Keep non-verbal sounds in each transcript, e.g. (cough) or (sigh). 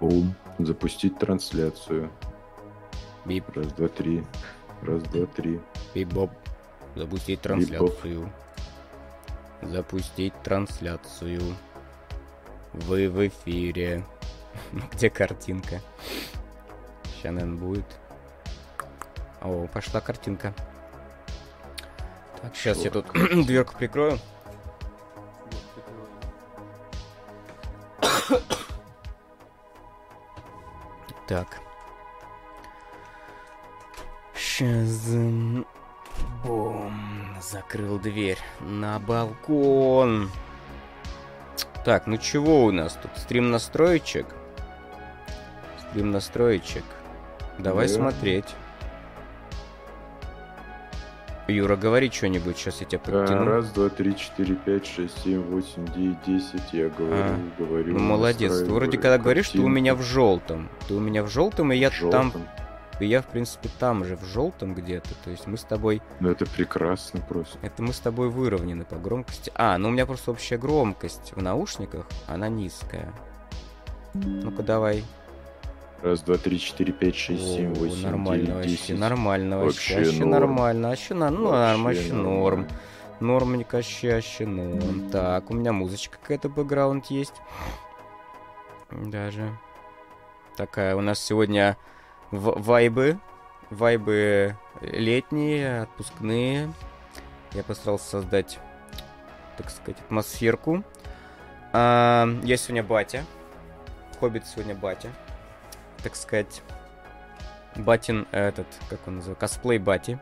Бум. Запустить трансляцию. Бип, Раз, два, три. Раз, два, три. бип-боп. Запустить трансляцию. Запустить трансляцию. Вы в эфире. (laughs) Где картинка? Сейчас, наверное, будет. О, пошла картинка. Так, сейчас я тут (clears throat) дверку прикрою. Так. Сейчас... Бум. Закрыл дверь на балкон. Так, ну чего у нас тут? Стрим настроечек? Стрим настроечек. Давай Да. смотреть. Юра, говори что-нибудь, сейчас я тебя А, подтяну. раз, два, три, четыре, пять, шесть, семь, восемь, девять, десять. Я говорю, А, говорю. Ну, молодец. Ты вроде когда говоришь, ты у меня в желтом. Ты у меня в желтом, и я В там, желтом. и я, в принципе, там же, в желтом где-то. То есть мы с тобой, Ну это прекрасно просто. это мы с тобой выровнены по громкости. А, ну у меня просто общая громкость в наушниках, она низкая. Ну-ка давай. Раз, два, три, четыре, пять, шесть, семь, восемь, нормально девять, вообще, десять. нормально вообще, Вообще вообще норм. нормально, вообще, ну, норм, Вообще вообще норм. Нормненько, вообще, вообще норм. Так, у меня музычка какая-то бэкграунд есть. Даже. Такая у нас сегодня вайбы. Вайбы летние, отпускные. Я постарался создать, так сказать, атмосферку. А, я сегодня батя. Хоббит сегодня батя. Так сказать, батин этот, как он называется, косплей бати.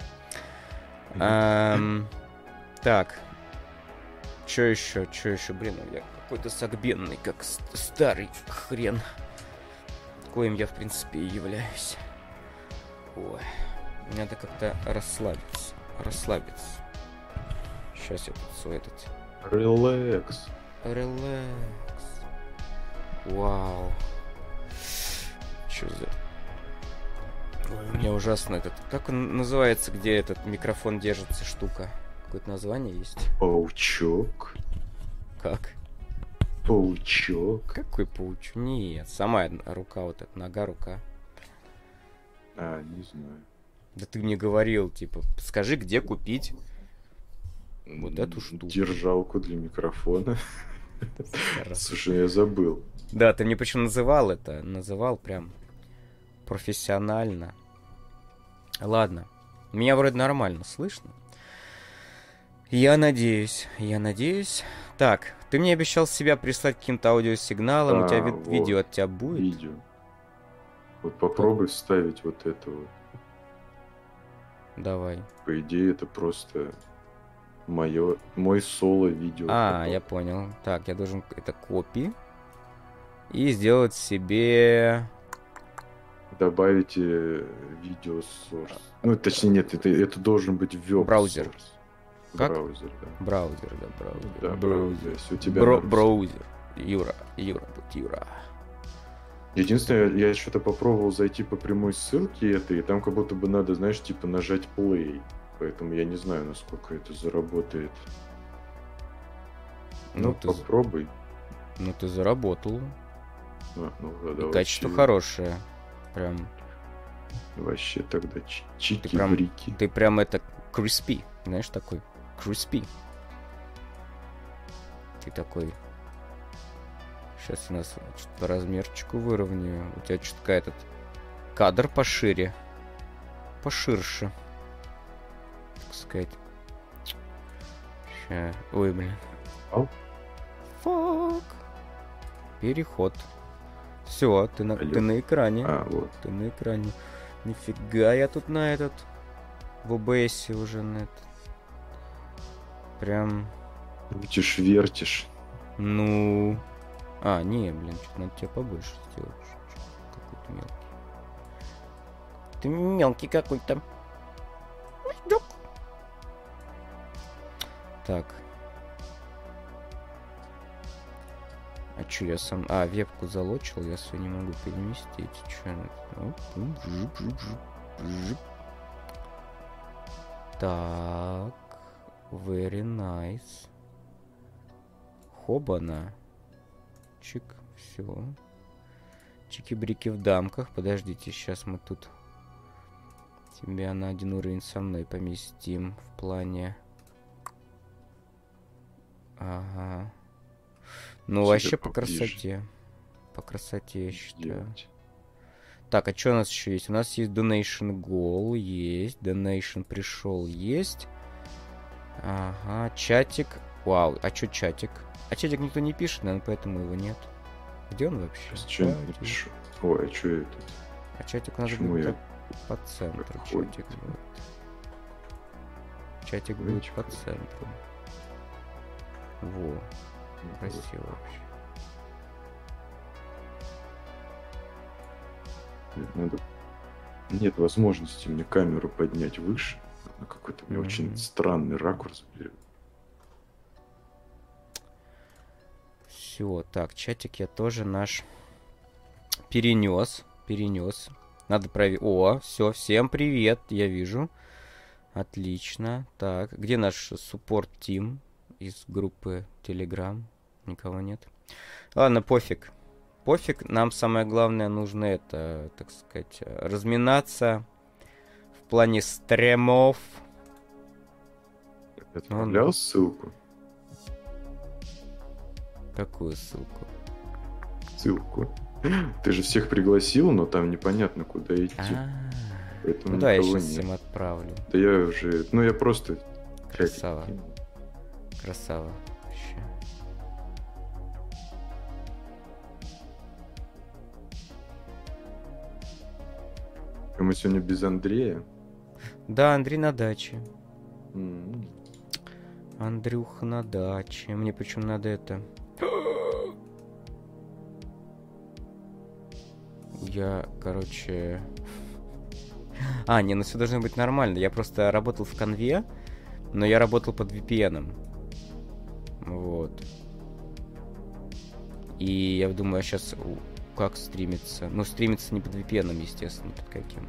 Ам, так. Чё еще? Чё еще? Блин, я какой-то сагбенный, как старый хрен. Коим я, в принципе, и являюсь. Ой. Надо как-то расслабиться. Расслабиться. Сейчас я тут свой этот... Релакс. Релакс. Вау. Чё за... Ой, у меня ужасно этот... Как он называется, где этот микрофон держится штука? Какое-то название есть? Паучок. Как? Паучок. Какой пауч? Нет, сама рука вот эта, нога, рука. А, не знаю. Да ты мне говорил, типа, скажи, где купить. Вот эту штуку. Держалку для микрофона. (laughs) Слушай, я забыл. Да, ты мне почему называл это? Называл прям профессионально. Ладно. Меня вроде нормально слышно. Я надеюсь, я надеюсь. Так, ты мне обещал себя прислать каким-то аудиосигналом, у тебя А, ви- вот. видео от тебя будет? Видео. Вот попробуй вставить вот это вот. Давай. По идее, это просто мое, мой соло-видео. А, потом. я понял. Так, я должен это копи и сделать себе... Добавить э, видео source. Ну, точнее, нет, это, это должен быть веб Браузер. source. Как? Браузер, да. Браузер, да, браузер. Да, браузер. Если у тебя Бро- браузер. Юра, Юра, будет Юра. Единственное, я что-то попробовал зайти по прямой ссылке этой, и там как будто бы надо, знаешь, типа нажать play. Поэтому я не знаю, насколько это заработает. Ну, Ну, ты, попробуй. ну, ты заработал. А, ну, да, И качество вообще, хорошее. Прям, Вообще тогда чи- Ты прям- чики-брики. ты прям это crispy, знаешь, такой crispy. Ты такой. Сейчас я нас чуть по размерчику выровняю. У тебя чутка этот кадр пошире. Поширше. Так сказать. Ща. Ой, блин. Фак. Переход. Все, ты на, Алло. ты на экране. А, вот. Ты на экране. Нифига я тут на этот... В ОБС уже на этот... Прям... Крутишь, вертишь. Ну... А, не, блин, что-то надо тебя побольше сделать. Какой-то мелкий. Ты мелкий какой-то. Так. А чё я сам... А, вебку залочил, я свою не могу переместить. Чё? жуп, жуп. Так. Very nice. Хобана. Чик, все. Чики-брики в дамках. Подождите, сейчас мы тут тебя на один уровень со мной поместим в плане... Ага. Ну, Тебе вообще по поближе. красоте. По красоте, я считаю. Делать. Так, а что у нас еще есть? У нас есть Donation Goal, есть. Donation пришел, есть. Ага, чатик. Вау, а что чатик? А чатик никто не пишет, наверное, поэтому его нет. Где он вообще? Сейчас что Чатик. напишу? Ой, а что я тут? А чатик у нас Почему будет я по- центру. проходит? Чатик будет. Чатик будет по это? центру. Во, красиво вообще. Надо... Нет возможности мне камеру поднять выше. На какой-то мне Мгм. очень странный ракурс берет. Все, так, чатик я тоже наш перенес. Перенес. Надо проверить. О, все, всем привет, я вижу. Отлично. Так, где наш суппорт тим из группы Telegram? Никого нет. Ладно, пофиг. Пофиг, нам самое главное нужно это, так сказать, разминаться в плане стремов. Отправлял ссылку? Какую ссылку? Ссылку. Ты же всех пригласил, но там непонятно, куда идти. А, Поэтому ну да, я сейчас нет. им отправлю. Да я уже... Ну, я просто... Красава. Красава. Мы сегодня без Андрея. Да, Андрей на даче. М. Андрюха на даче. Мне почему надо это... Я, короче... А, не, ну все должно быть нормально. Я просто работал в конве, но я работал под VPN. Вот. И я думаю, сейчас как стримится. Ну, стримится не под VPN, естественно, под каким.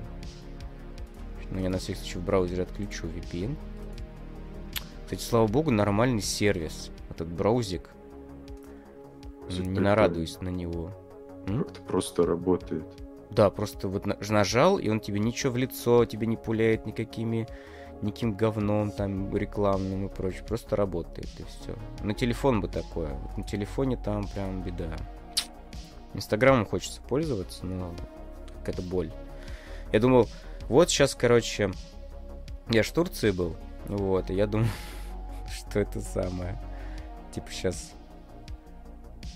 Но я на всякий случай в браузере отключу VPN. Кстати, слава богу, нормальный сервис. Этот браузик. Это Не нарадуюсь на него. Как-то просто работает. Да, просто вот на- нажал, и он тебе ничего в лицо, тебе не пуляет никакими никаким говном там рекламным и прочее. Просто работает и все. На телефон бы такое. Вот на телефоне там прям беда. Инстаграмом хочется пользоваться, но какая-то боль. Я думал, вот сейчас, короче, я ж в Турции был, вот, и я думал, (laughs) что это самое. Типа сейчас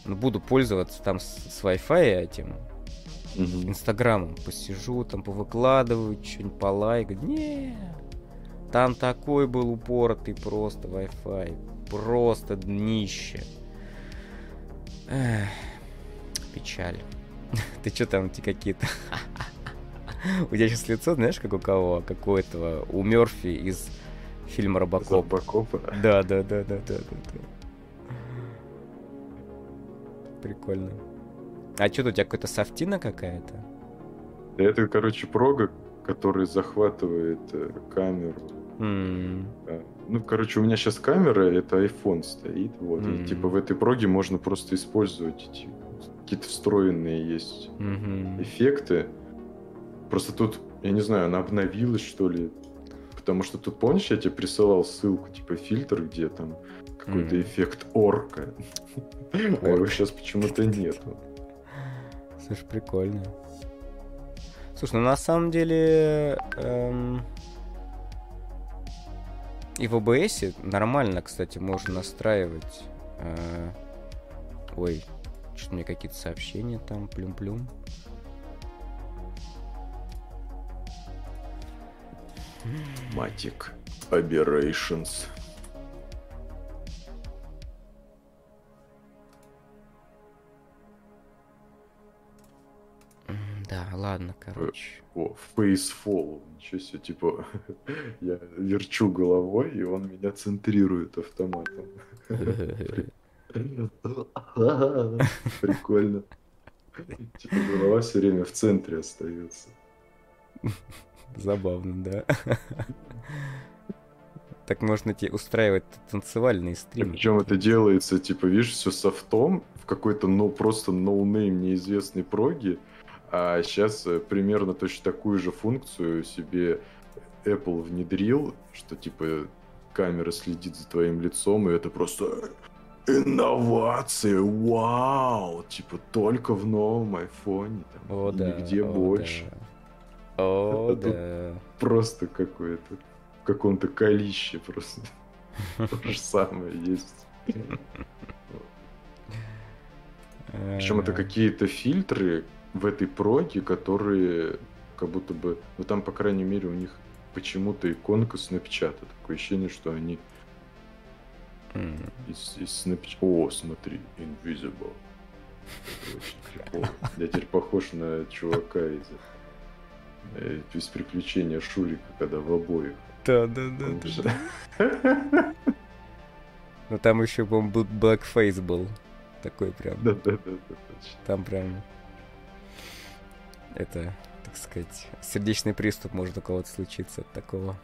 ну, буду пользоваться там с, с Wi-Fi этим, Мгм. Инстаграмом посижу, там повыкладываю, что-нибудь полайкаю. Не, там такой был упоротый просто Wi-Fi. Просто днище. Эх, печаль. (laughs) Ты что там, эти какие-то... У тебя сейчас (laughs) лицо, знаешь, как у кого? Как у этого, у Мерфи из фильма Робокоп. Робокопа. Да, да, да, да, да, да. Прикольно. А что у тебя какая-то софтина какая-то? Это, короче, прога, который захватывает э, камеру. Ну, короче, у меня сейчас камера, это iPhone стоит, вот. Мгм. И типа в этой проге можно просто использовать эти какие-то встроенные есть мгм. эффекты. Просто тут, я не знаю, она обновилась, что ли. Потому что тут, помнишь, я тебе присылал ссылку, типа фильтр, где там какой-то Мгм. эффект орка. А его сейчас почему-то нету. Слушай, прикольно. Слушай, ну на самом деле эм, и в OBS нормально, кстати, можно настраивать. э, Ой, что-то мне какие-то сообщения там, плюм-плюм. Матик. Aberrations. Да, ладно, короче. О, Face follow. Ничего себе, типа, (laughs) я верчу головой, и он меня центрирует автоматом. (laughs) (laughs) Прикольно. Типа голова все время в центре остается. Забавно, да. Так можно тебе устраивать танцевальные стримы. Причем это делается, типа, видишь, все софтом в какой-то, ну, просто noname неизвестной проги, а сейчас примерно точно такую же функцию себе Apple внедрил, что, типа, камера следит за твоим лицом, и это просто инновации, вау, типа, только в новом айфоне, там, О, да, нигде о, больше. да. О, (laughs) тут да. Просто какое-то, в каком-то колище просто. (laughs) То же самое есть. Причем это Э, какие-то фильтры в этой проге, которые как будто бы, ну там, по крайней мере, у них почему-то иконка снапчата. Такое ощущение, что они м, из, из. О, смотри, Invisible. Это очень крипово. Я теперь похож на чувака из, э, из приключения Шурика, когда в обоих. Да, да, да, да, да. Ну там еще, по-моему, был Blackface был. Такой прям. Да-да-да, точно. Там прям... Это, так сказать, сердечный приступ может у кого-то случиться от такого.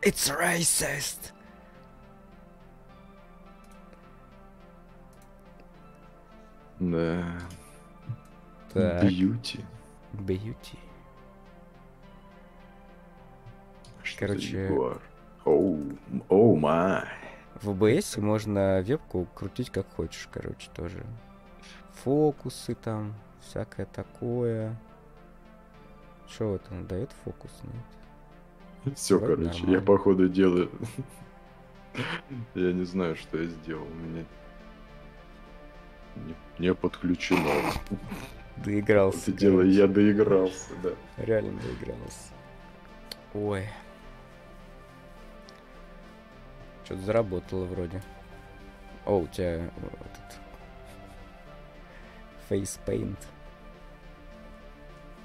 It's racist! Да. Так, Бьюти. бьюти. Что Короче-? Оу, оу май. В OBS можно вебку крутить как хочешь, короче, тоже. Фокусы там, всякое такое. Что вот он дает фокус? Нет? Все, короче, я нормально. походу делаю. (laughs) Я не знаю, что я сделал. У меня не, не подключено. Доигрался. Это дело, я доигрался, да. Реально доигрался. Ой. Что-то заработало вроде. О, у тебя э, этот... Face Paint.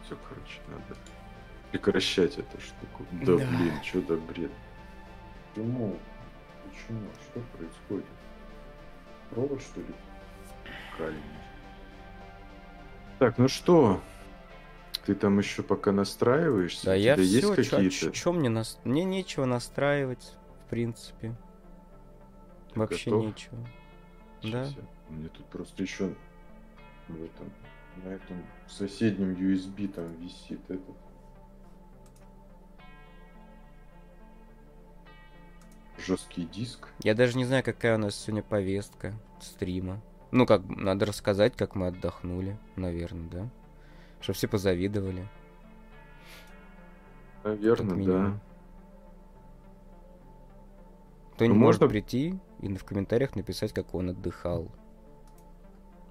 Все, короче, надо прекращать эту штуку. Да, Да. блин, что за бред? Почему? Почему? Что происходит? Провод, что ли? Кальный. Так, ну что? Ты там еще пока настраиваешься? Да я тебя есть все, какие-то? Чем мне нас... Мне нечего настраивать, в принципе. Ты Вообще готов? нечего. Сейчас я- У меня тут просто еще в этом, на этом соседнем USB там висит этот. Жесткий диск. Я даже не знаю, какая у нас сегодня повестка стрима. Ну, как, надо рассказать, как мы отдохнули, наверное, да? Чтобы все позавидовали. Наверное, да. Кто-нибудь Ну, может можно- прийти и в комментариях написать, как он отдыхал.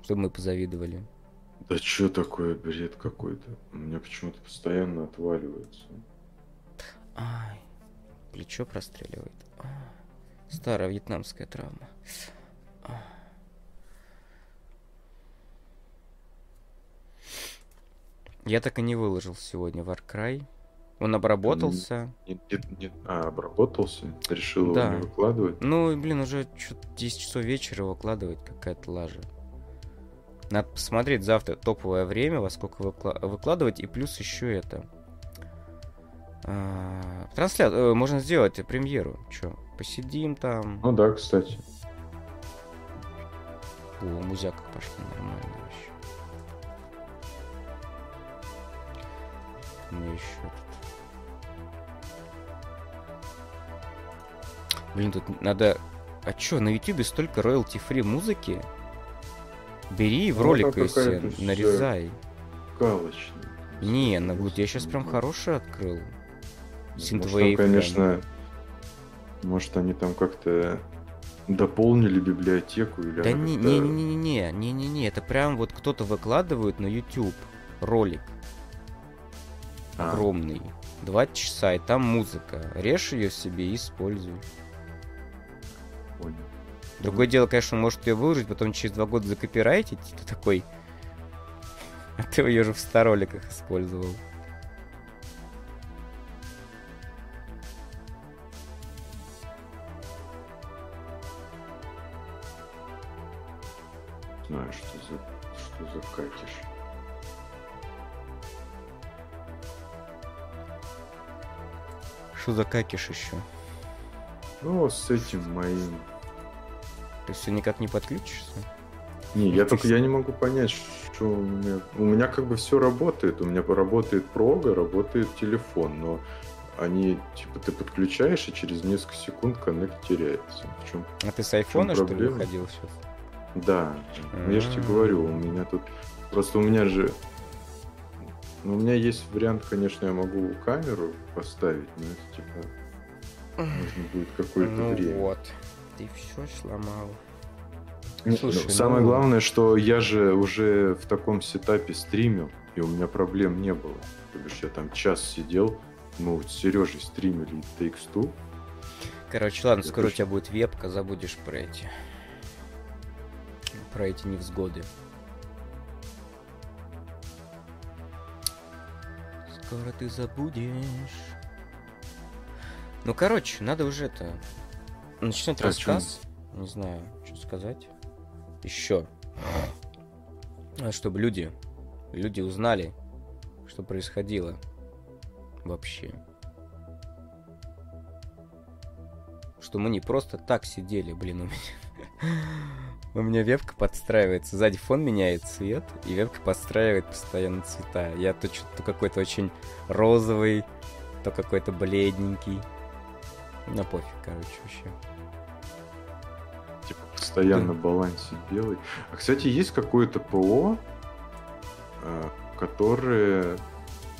Чтобы мы позавидовали. Да что такое бред какой-то? У меня почему-то постоянно отваливается. Ай, плечо простреливает. Старая вьетнамская травма. А. Я так и не выложил сегодня Warcry. Он обработался. Не- не- не- А, обработался? Решил Да. его не выкладывать? Ну, блин, уже что-то 10 часов вечера выкладывать какая-то лажа. Надо посмотреть завтра топовое время, во сколько выкла- выкладывать, и плюс еще это. А, Трансля... э, Можно сделать премьеру. Че, посидим там. Ну да, кстати. О, музяка пошла нормально вообще. Мне еще тут. Блин, тут надо. А чё, на ютубе столько роялти фри музыки? Бери и в Ну, ролик это и себе какая-то вся- нарезай. Галочный. Не, ну вот я сейчас прям хороший открыл. Может, Синтвейв прям. конечно, может, они там как-то дополнили библиотеку или Да не, не, не, не, не, не, не, не, это прям вот кто-то выкладывает на YouTube ролик А, огромный, два часа, и там музыка. Режь ее себе и используй. понял. Другое дело, конечно, он может ее выложить, потом через два года закопирайтить, ты такой... (laughs) А ты ее же в староликах использовал. Что за какиш еще? Ну, с этим моим. Ты все никак не подключишься? Не, я только я не могу понять, что у меня. У меня как бы все работает. У меня работает прога, работает телефон, но они, типа, ты подключаешь, и через несколько секунд коннект теряется. В чем? А ты с айфона, что ли, выходил сейчас? Да. Ну, я же тебе говорю, у меня тут... Просто у меня же... Ну, у меня есть вариант, конечно, я могу камеру поставить, но это, типа, нужно будет какое-то ну время. вот. Ты все сломал. Не, Слушай, ну, самое ну- главное, что я же уже в таком сетапе стримил, и у меня проблем не было. То бишь я там час сидел, мы вот с Сережей стримили Takes Two. Короче, ладно, скоро у тебя будет вебка, забудешь про эти... Про эти невзгоды. Скоро ты забудешь. Ну, короче, надо уже это... Начинать А чё? рассказ. Не знаю, что сказать. Еще. Чтобы люди, люди узнали, что происходило вообще. Что мы не просто так сидели, блин, у меня... У меня вебка подстраивается, сзади фон меняет цвет, и вебка подстраивает постоянно цвета. Я то что-то то какой-то очень розовый, то какой-то бледненький. Ну пофиг, короче, вообще. Типа постоянно балансе белый. А, кстати, есть какое-то ПО, а, которое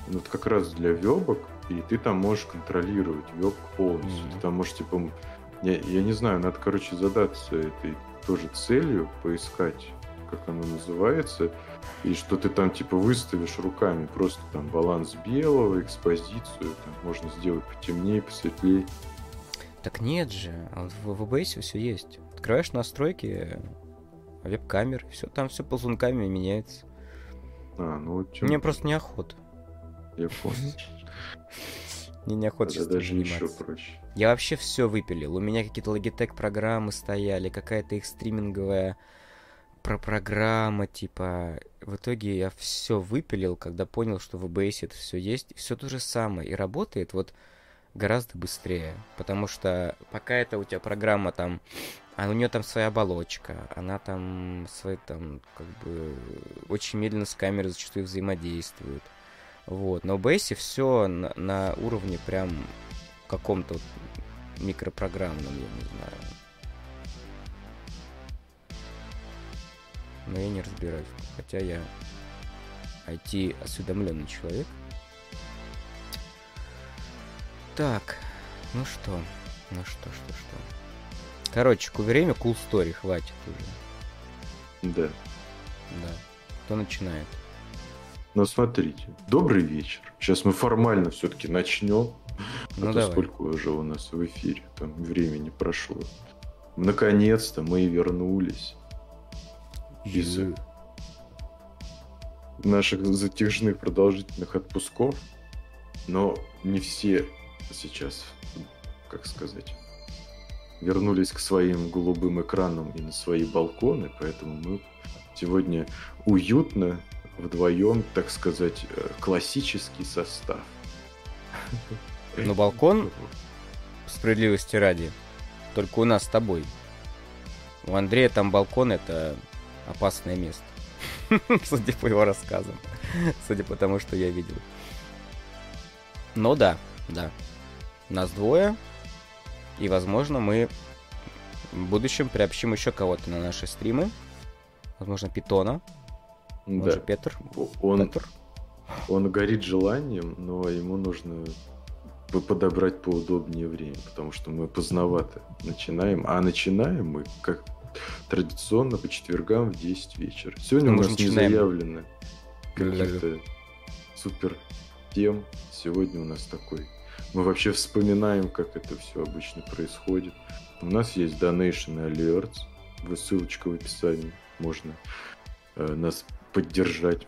ну, вот как раз для вебок, и ты там можешь контролировать вебку полностью. Мгм. Ты там можешь, типа, я, я не знаю, надо, короче, задаться этой тоже целью, поискать, как оно называется, и что ты там, типа, выставишь руками просто там баланс белого, экспозицию, там можно сделать потемнее, посветлее. Так нет же, а в OBS все есть. Открываешь настройки, веб-камер, все, там все ползунками меняется. А, ну вот Мне просто неохота. я понял. (laughs) Мне неохота сейчас даже еще проще. Я вообще все выпилил. У меня какие-то Logitech программы стояли, какая-то их стриминговая про программа, типа. В итоге я все выпилил, когда понял, что в OBS это все есть. Все то же самое. И работает вот гораздо быстрее. Потому что пока это у тебя программа там. А у нее там своя оболочка, она там свои там как бы очень медленно с камерой зачастую взаимодействует. Вот. На OBS все на, на уровне прям каком-то вот микропрограммном, я не знаю. Но я не разбираюсь. Хотя я IT-осведомленный человек. Так, ну что, ну что, что, что. Короче, время cool story хватит уже. Да. Да. Кто начинает? Но смотрите, добрый вечер. Сейчас мы формально все-таки начнем. Ну а то давай. сколько уже у нас в эфире, там времени прошло. Наконец-то мы и вернулись из наших затяжных продолжительных отпусков. Но не все сейчас, как сказать, вернулись к своим голубым экранам и на свои балконы, поэтому мы сегодня уютно вдвоем, так сказать, э, классический состав. (laughs) Но балкон, справедливости ради, только у нас с тобой. У Андрея там балкон это опасное место. (laughs) Судя по его рассказам. Судя по тому, что я видел. Но да, да. Нас двое. И, возможно, мы в будущем приобщим еще кого-то на наши стримы. Возможно, Питона. Он Да. же Петр. Он, Петр. он горит желанием, но ему нужно по- подобрать поудобнее время, потому что мы поздновато начинаем. А начинаем мы, как традиционно, по четвергам в 10 вечера. Сегодня Ну, у нас не заявлено каких-то супер тем. Сегодня у нас такой. Мы вообще вспоминаем, как это все обычно происходит. У нас есть Donation Alerts. Ссылочка в описании. Можно э, нас поддержать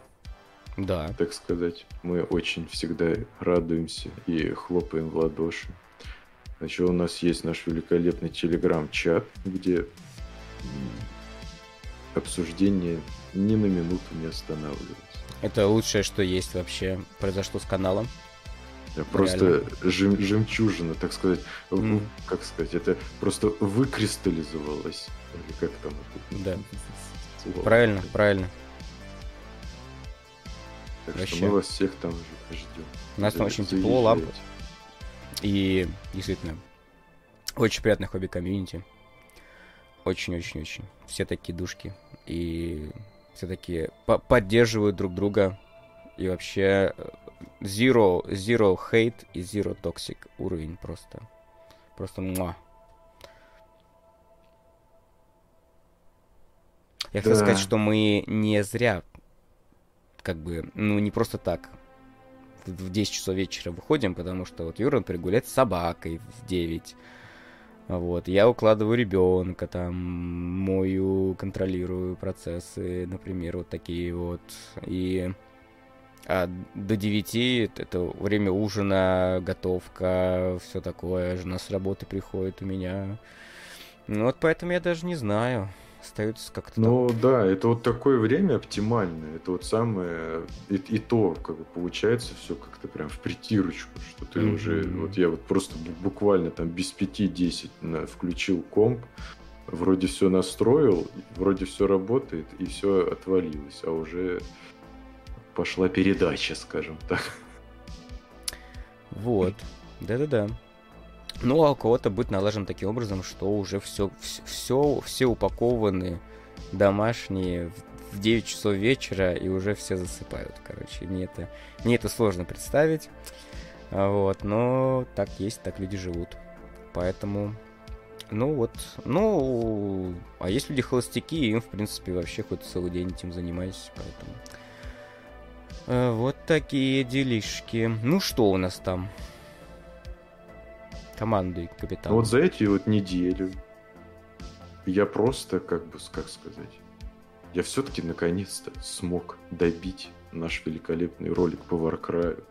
Да. так сказать. Мы очень всегда радуемся и хлопаем в ладоши. Еще у нас есть наш великолепный телеграм-чат, где обсуждение ни на минуту не останавливается. Это лучшее, что есть вообще произошло с каналом. Просто жем, жемчужина, так сказать, mm. как сказать, это просто выкристаллизовалось. Или как там? Да. Слово. Правильно, правильно. Так Вообще. что мы вас всех там ждем. У нас там очень тепло, лампа. И действительно, очень приятное хобби комьюнити. Очень-очень-очень. Все такие душки. И все такие по поддерживают друг друга. И вообще э, zero, zero hate и zero toxic уровень просто. Просто муа. Я да. хотел сказать, что мы не зря, как бы, ну, не просто так в 10 часов вечера выходим, потому что вот Юра, например, гуляет с собакой в 9. Вот, я укладываю ребенка, там, мою, контролирую процессы, например, вот такие вот. И а до 9 это время ужина, готовка, все такое. Жена с работы приходит у меня. Ну вот поэтому я даже не знаю остается как-то... Ну там... да, это вот такое время оптимальное. Это вот самое... И, и то, как бы получается все как-то прям в притирочку, что ты mm-hmm. уже... Вот я вот просто буквально там без пяти десять включил комп, вроде все настроил, вроде все работает, и все отвалилось, а уже пошла передача, скажем так. Вот. Да-да-да. Ну, а у кого-то будет налажен таким образом, что уже все, все, все упакованы домашние в 9 часов вечера, и уже все засыпают, короче. Мне это, мне это сложно представить. Вот, но так есть, так люди живут. Поэтому, ну вот, ну, а есть люди холостяки, им, в принципе, вообще хоть целый день этим занимаюсь, поэтому... Э, вот такие делишки. Ну, что у нас там? Командой капитана. Вот за эти вот неделю я просто, как бы, как сказать, я все-таки наконец-то смог добить наш великолепный ролик по Warcry.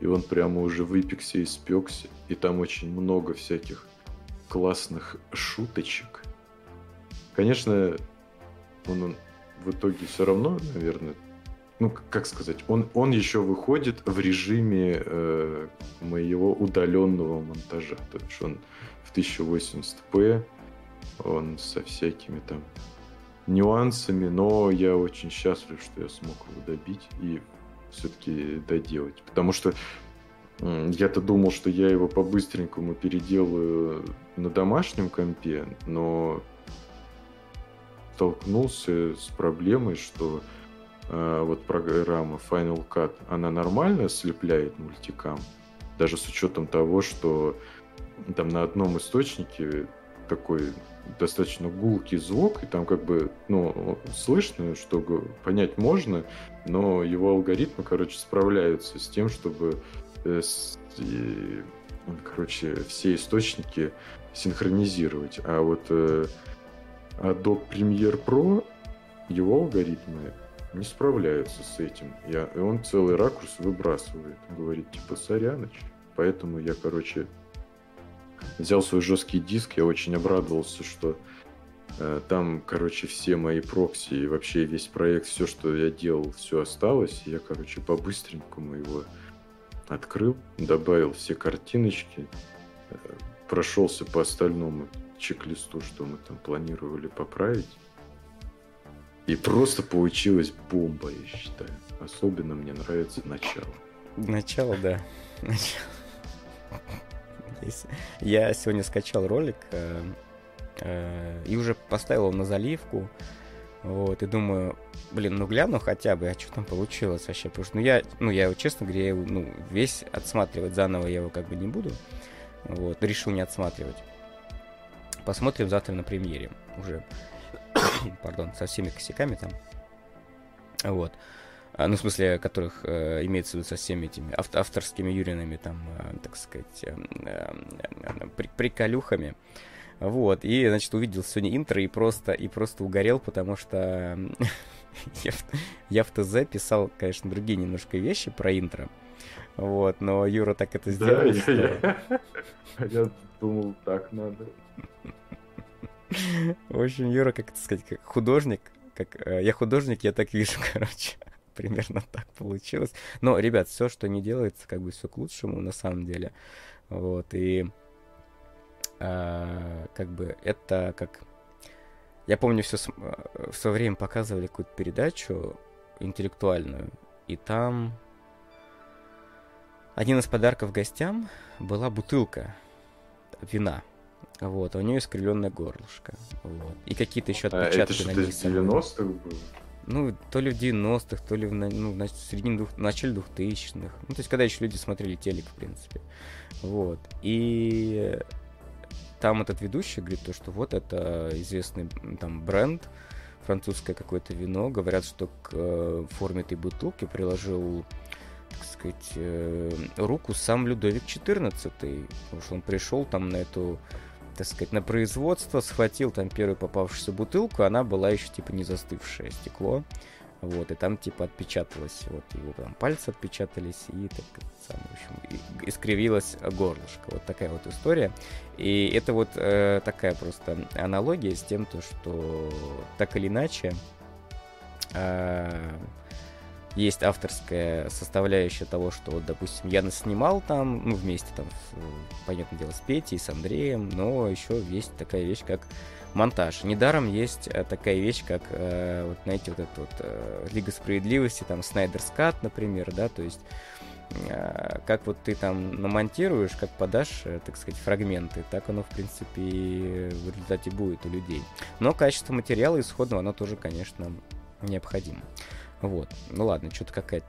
И он прямо уже выпекся и спекся. И там очень много всяких классных шуточек. Конечно, он, он в итоге все равно, наверное, ну, как сказать, он, он еще выходит в режиме э, моего удаленного монтажа. То есть он в 1080p, он со всякими там нюансами, но я очень счастлив, что я смог его добить и все-таки доделать. Потому что я-то думал, что я его по-быстренькому переделаю на домашнем компе, но столкнулся с проблемой, что вот программа Final Cut, она нормально слепляет мультикам, даже с учетом того, что там на одном источнике такой достаточно гулкий звук, и там как бы, ну, слышно, что понять можно, но его алгоритмы, короче, справляются с тем, чтобы, э, с, и, короче, все источники синхронизировать. А вот э, Adobe Premiere Pro, его алгоритмы не справляются с этим. Я, и он целый ракурс выбрасывает. Говорит, типа, соряныч. Поэтому я, короче, взял свой жесткий диск. Я очень обрадовался, что э, там, короче, все мои прокси и вообще весь проект, все, что я делал, все осталось. Я, короче, по-быстренькому его открыл, добавил все картиночки, э, прошелся по остальному чек-листу, что мы там планировали поправить. И просто получилась бомба, я считаю. Особенно мне нравится начало. Начало, да. Я сегодня скачал ролик э, э, и уже поставил его на заливку. Вот, и думаю, блин, ну гляну хотя бы, а что там получилось вообще. Потому что, ну, я, ну, я его, честно говоря, я его, ну, весь отсматривать заново я его как бы не буду. Вот, решил не отсматривать. Посмотрим завтра на премьере уже. (coughs) пардон, со всеми косяками там. Вот. А, ну, в смысле, которых э, имеется в виду со всеми этими ав- авторскими юринами, там, э, так сказать, э, э, э, при- приколюхами. Вот, и, значит, увидел сегодня интро и просто, и просто угорел, потому что (laughs) я, в, я в ТЗ писал, конечно, другие немножко вещи про интро. Вот, но Юра так это сделал. Да, что... я, я, (laughs) я думал, так надо. (laughs) В общем, Юра, как это сказать, как художник, как э, я художник, я так вижу, (laughs) короче. примерно так получилось. Но, ребят, все, что не делается, как бы все к лучшему на самом деле. Вот, и а, как бы это как... Я помню, все в свое время показывали какую-то передачу интеллектуальную, и там один из подарков гостям была бутылка вина. Вот, а у нее искривленное горлышко. Вот. И какие-то еще отпечатки а это что-то 90-х было? Ну, то ли в 90-х, то ли в, ну, в середине двух, в начале 2000-х. Ну, то есть, когда еще люди смотрели телек, в принципе. Вот. И там этот ведущий говорит то, что вот это известный там бренд, французское какое-то вино. Говорят, что к э, форме этой бутылки приложил так сказать, э, руку сам Людовик XIV, потому что он пришел там на эту так сказать, на производство, схватил там первую попавшуюся бутылку, она была еще типа не застывшее стекло, вот, и там типа отпечаталось, вот его там пальцы отпечатались, и так сам, в общем, искривилось горлышко. Вот такая вот история. И это вот э, такая просто аналогия с тем, то, что так или иначе э, есть авторская составляющая того, что вот, допустим, я наснимал там, ну, вместе там, понятное дело, с Петей, с Андреем, но еще есть такая вещь, как монтаж. Недаром есть э, такая вещь, как, э, вот, знаете, вот эта вот э, Лига Справедливости, там, Снайдер Скат, например, да, то есть как вот ты там намонтируешь, как подашь, так сказать, фрагменты, так оно, в принципе, в результате будет у людей. Но качество материала исходного, оно тоже, конечно, необходимо. Вот. Ну ладно, что-то какая-то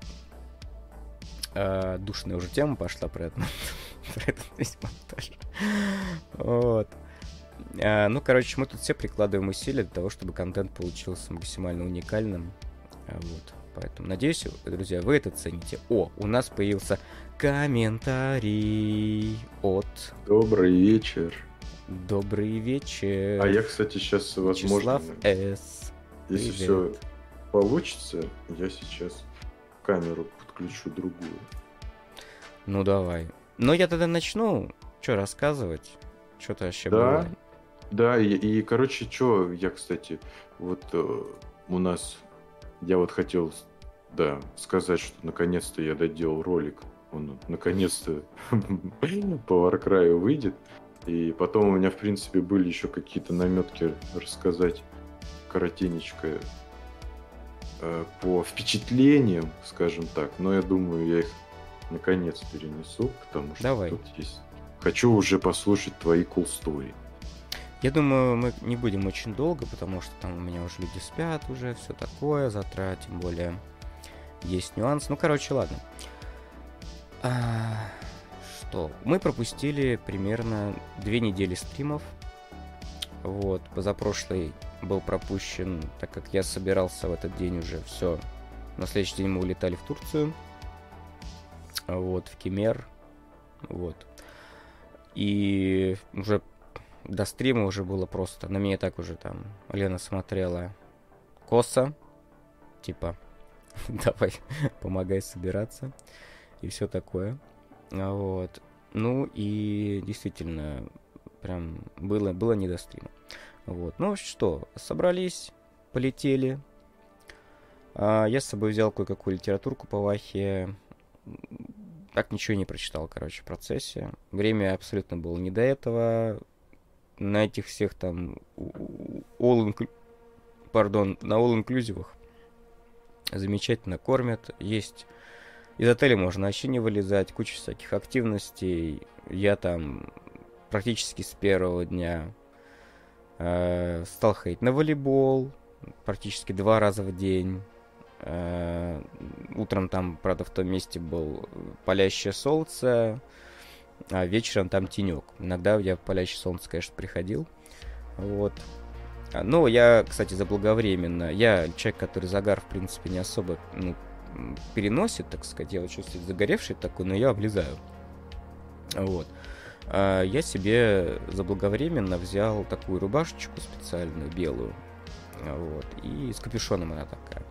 э, душная уже тема пошла про, это, (laughs) про этот весь монтаж. Вот. А, ну, короче, мы тут все прикладываем усилия для того, чтобы контент получился максимально уникальным. А, вот. Поэтому, надеюсь, друзья, вы это цените. О, у нас появился комментарий от... Добрый вечер. Добрый вечер. А я, кстати, сейчас, возможно... Вячеслав С. Если все получится, я сейчас камеру подключу другую. Ну давай. Ну я тогда начну, что рассказывать, что-то вообще да, было. Да, и, и короче, что я, кстати, вот э, у нас, я вот хотел, да, сказать, что наконец-то я доделал ролик. Он наконец-то (laughs) по Warcry выйдет. И потом у меня, в принципе, были еще какие-то наметки рассказать коротенечко по впечатлениям, скажем так, но я думаю, я их наконец перенесу, потому что Давай. тут есть... Хочу уже послушать твои cool story. Я думаю, мы не будем очень долго, потому что там у меня уже люди спят уже, все такое, завтра тем более есть нюанс. Ну, короче, ладно. А, что? Мы пропустили примерно две недели стримов. Вот, позапрошлый был пропущен, так как я собирался в этот день уже все. На следующий день мы улетали в Турцию. Вот, в Кемер. Вот. И уже до стрима уже было просто. На меня так уже там Лена смотрела косо. Типа, (laughs) давай, помогай собираться. И все такое. Вот. Ну и действительно, прям было, было не до стрима. Вот. Ну что, собрались, полетели. А, я с собой взял кое-какую литературку по Вахе. Так ничего не прочитал, короче, в процессе. Время абсолютно было не до этого. На этих всех там all inclu... пардон, на all инклюзивах замечательно кормят. Есть из отеля можно вообще не вылезать, куча всяких активностей. Я там практически с первого дня Э, стал ходить на волейбол практически два раза в день. Э, утром там, правда, в том месте был палящее солнце, а вечером там тенек. Иногда я в палящее солнце, конечно, приходил. Вот. Но я, кстати, заблаговременно. Я человек, который загар, в принципе, не особо ну, переносит, так сказать. Я вот чувствую загоревший такой, но я облизаю. Вот. А, я себе заблаговременно взял такую рубашечку специальную, белую. Вот. И с капюшоном она такая.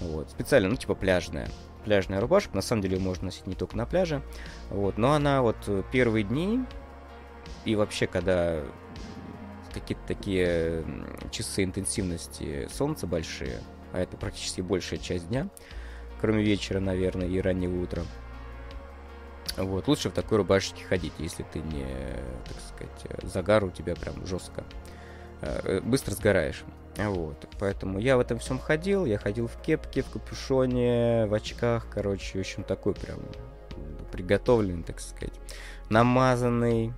Вот. Специально, ну, типа пляжная. Пляжная рубашка. На самом деле ее можно носить не только на пляже. Вот. Но она вот первые дни и вообще, когда какие-то такие часы интенсивности солнца большие, а это практически большая часть дня, кроме вечера, наверное, и раннего утра. Вот, лучше в такой рубашечке ходить, если ты не, так сказать, загар у тебя прям жестко. Э, быстро сгораешь. Вот, поэтому я в этом всем ходил, я ходил в кепке, в капюшоне, в очках, короче, в общем, такой прям приготовленный, так сказать, намазанный,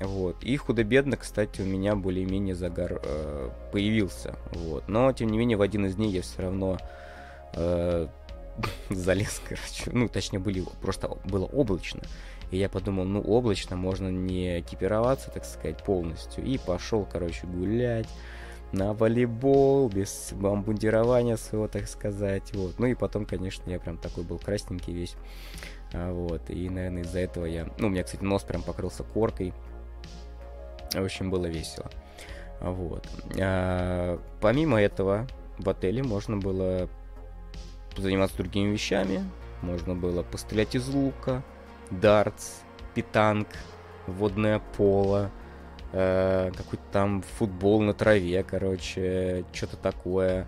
вот. И худо-бедно, кстати, у меня более-менее загар э, появился. Вот. Но, тем не менее, в один из дней я все равно э, (laughs) залез, короче. Ну, точнее, были, просто было облачно. И я подумал, ну, облачно, можно не экипироваться, так сказать, полностью. И пошел, короче, гулять на волейбол, без бомбардирования своего, так сказать. Вот. Ну и потом, конечно, я прям такой был красненький весь. А, вот. И, наверное, из-за этого я... Ну, у меня, кстати, нос прям покрылся коркой. В общем, было весело. Вот. А, помимо этого, в отеле можно было заниматься другими вещами. Можно было пострелять из лука, дартс, питанг, водное поло, э, какой-то там футбол на траве, короче, что-то такое.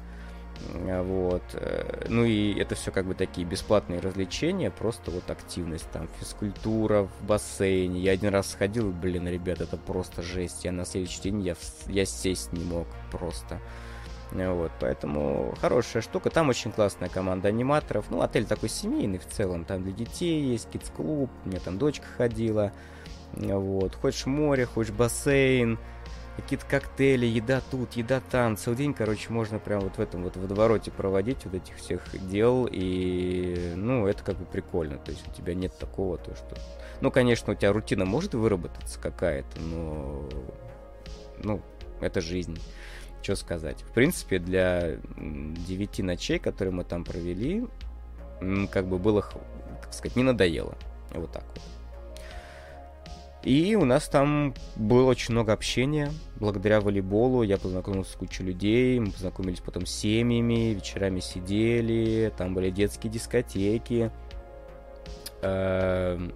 Вот. Э, ну и это все как бы такие бесплатные развлечения, просто вот активность, там, физкультура в бассейне. Я один раз сходил, блин, ребят, это просто жесть. Я на следующий день, я, я сесть не мог просто. Вот, поэтому хорошая штука. Там очень классная команда аниматоров. Ну, отель такой семейный в целом. Там для детей есть кидс-клуб. У меня там дочка ходила. Вот. Хочешь море, хочешь бассейн какие-то коктейли, еда тут, еда там. Целый день, короче, можно прям вот в этом вот водовороте проводить вот этих всех дел. И, ну, это как бы прикольно. То есть у тебя нет такого, то что... Ну, конечно, у тебя рутина может выработаться какая-то, но... Ну, это жизнь. Что сказать. В принципе, для 9 ночей, которые мы там провели, как бы было, так сказать, не надоело. Вот так вот. И у нас там было очень много общения. Благодаря волейболу я познакомился с кучей людей, мы познакомились потом с семьями, вечерами сидели, там были детские дискотеки. Эм,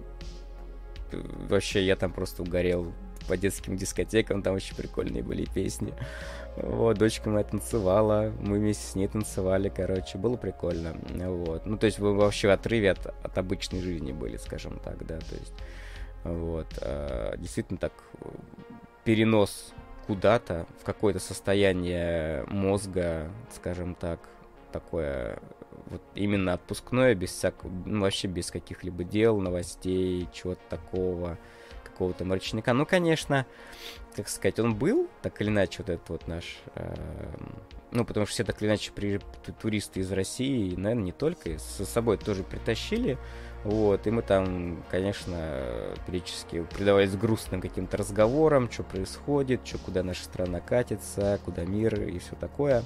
вообще я там просто угорел по детским дискотекам, там очень прикольные были песни. Вот, дочка моя танцевала, мы вместе с ней танцевали, короче, было прикольно. Вот. Ну, то есть вы вообще в отрыве от, от обычной жизни были, скажем так, да, то есть вот. А, действительно так перенос куда-то в какое-то состояние мозга, скажем так, такое вот именно отпускное, без всякого, ну, вообще без каких-либо дел, новостей, чего-то такого, какого-то мрачника. Ну, конечно, как сказать, он был, так или иначе, вот этот вот наш... Э, ну, потому что все так или иначе при, туристы из России, наверное, не только, с собой тоже притащили вот, и мы там, конечно, периодически предавались грустным каким-то разговорам, что происходит, что куда наша страна катится, куда мир и все такое.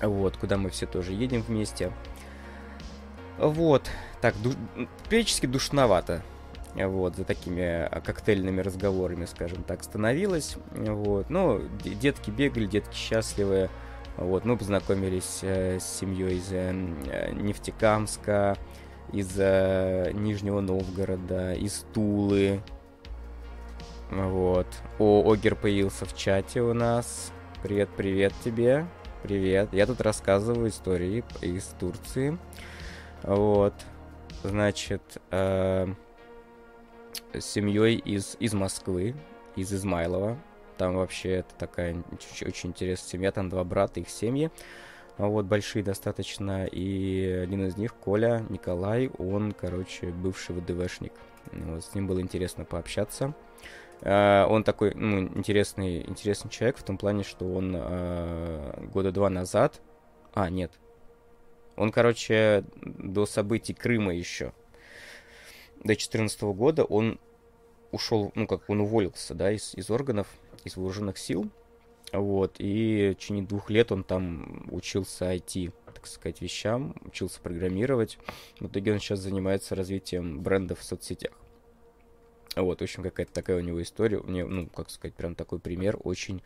Вот, куда мы все тоже едем вместе. Вот, так, ду- периодически душновато. Вот, за такими коктейльными разговорами, скажем так, становилось. Вот, ну, детки бегали, детки счастливые. Вот, мы познакомились э, с семьей из э, Нефтекамска, из э, Нижнего Новгорода, из Тулы. Вот. О, Огер появился в чате у нас. Привет, привет тебе. Привет. Я тут рассказываю истории из Турции. Вот. Значит, э, с семьей из, из Москвы, из Измайлова. Там вообще это такая очень интересная семья. Там два брата, их семьи. А вот, большие достаточно, и один из них, Коля Николай, он, короче, бывший ВДВшник. Вот, с ним было интересно пообщаться. Uh, он такой, ну, интересный, интересный человек в том плане, что он uh, года два назад... А, нет. Он, короче, до событий Крыма еще, до 2014 года, он ушел, ну, как он уволился, да, из, из органов, из вооруженных сил, вот, и в течение двух лет он там учился IT, так сказать, вещам, учился программировать. В итоге он сейчас занимается развитием брендов в соцсетях. Вот, в общем, какая-то такая у него история. Мне, ну, как сказать, прям такой пример очень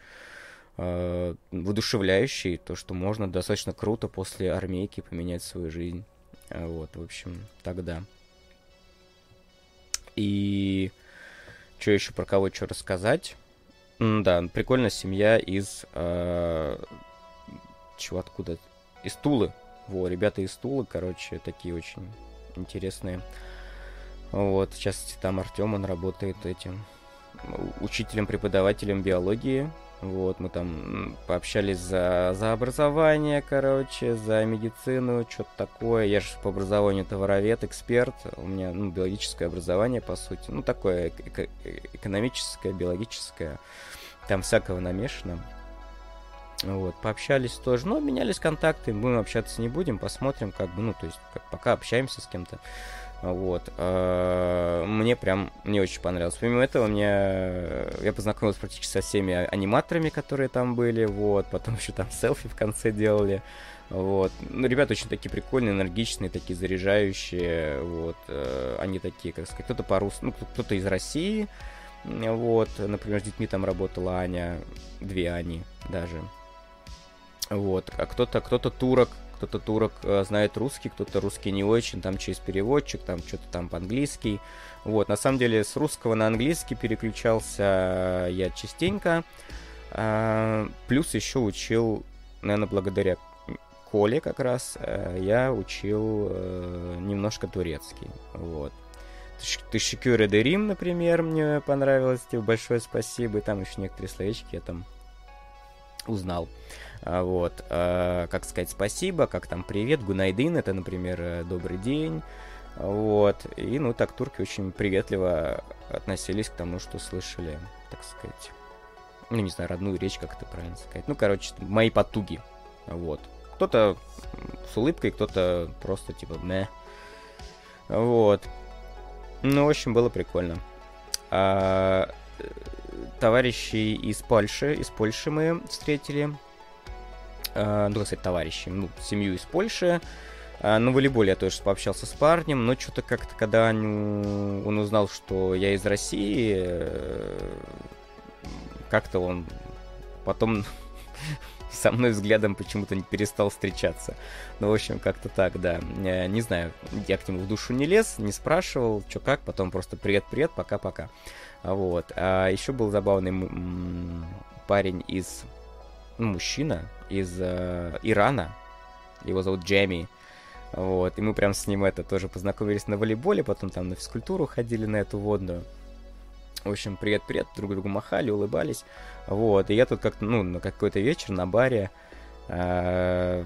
э, воодушевляющий. То, что можно достаточно круто после армейки поменять свою жизнь. Вот, в общем, тогда. И что еще про кого что рассказать? да, прикольная семья из... Э, чего, откуда? Из Тулы. Вот, ребята из Тулы, короче, такие очень интересные. Вот, сейчас там Артем, он работает этим учителем-преподавателем биологии. Вот, мы там пообщались за, за образование, короче, за медицину, что-то такое. Я же по образованию товаровед, эксперт. У меня, ну, биологическое образование, по сути. Ну, такое эко- экономическое, биологическое. Там всякого намешано. Вот, пообщались тоже, но менялись контакты, будем общаться не будем, посмотрим, как бы, ну, то есть, пока общаемся с кем-то. Вот. А, мне прям, мне очень понравилось. Помимо этого, мне, я познакомился практически со всеми аниматорами, которые там были, вот. Потом (laughs) еще там селфи в конце делали. Вот. Ну, ребята очень такие прикольные, энергичные, такие заряжающие. Вот. Э, они такие, как сказать, кто-то по-русски, ну, кто-то из России. Вот. Например, с детьми там работала Аня. Две Ани даже. Вот. А кто-то, кто-то турок, кто-то турок э, знает русский, кто-то русский не очень, там через переводчик, там что-то там по-английски. Вот, на самом деле с русского на английский переключался я частенько. А, плюс еще учил, наверное, благодаря Коле как раз, э, я учил э, немножко турецкий. Вот. Тышикюре де Рим, например, мне понравилось. Тебе большое спасибо. И там еще некоторые словечки я там узнал. А, вот, а, как сказать спасибо, как там привет, гунайдин, это, например, э, добрый день, вот, и, ну, так турки очень приветливо относились к тому, что слышали, так сказать, ну, не знаю, родную речь, как это правильно сказать, ну, короче, мои потуги, вот. Кто-то с улыбкой, кто-то просто, типа, не. Вот. Ну, в общем, было прикольно. А, э, товарищи из Польши, из Польши мы встретили, э, ну, кстати, товарищи, ну, семью из Польши. Э, на волейболе я тоже пообщался с парнем, но что-то как-то, когда он, узнал, что я из России, э, как-то он потом (laughs) со мной взглядом почему-то не перестал встречаться. Ну, в общем, как-то так, да. Не знаю, я к нему в душу не лез, не спрашивал, что как, потом просто привет-привет, пока-пока. Вот. А еще был забавный парень из... Ну, мужчина из э, Ирана. Его зовут Джеми. Вот. И мы прям с ним это тоже познакомились на волейболе, потом там на физкультуру ходили на эту водную. В общем, привет-привет, друг другу махали, улыбались. Вот, и я тут как-то, ну, на какой-то вечер на баре э,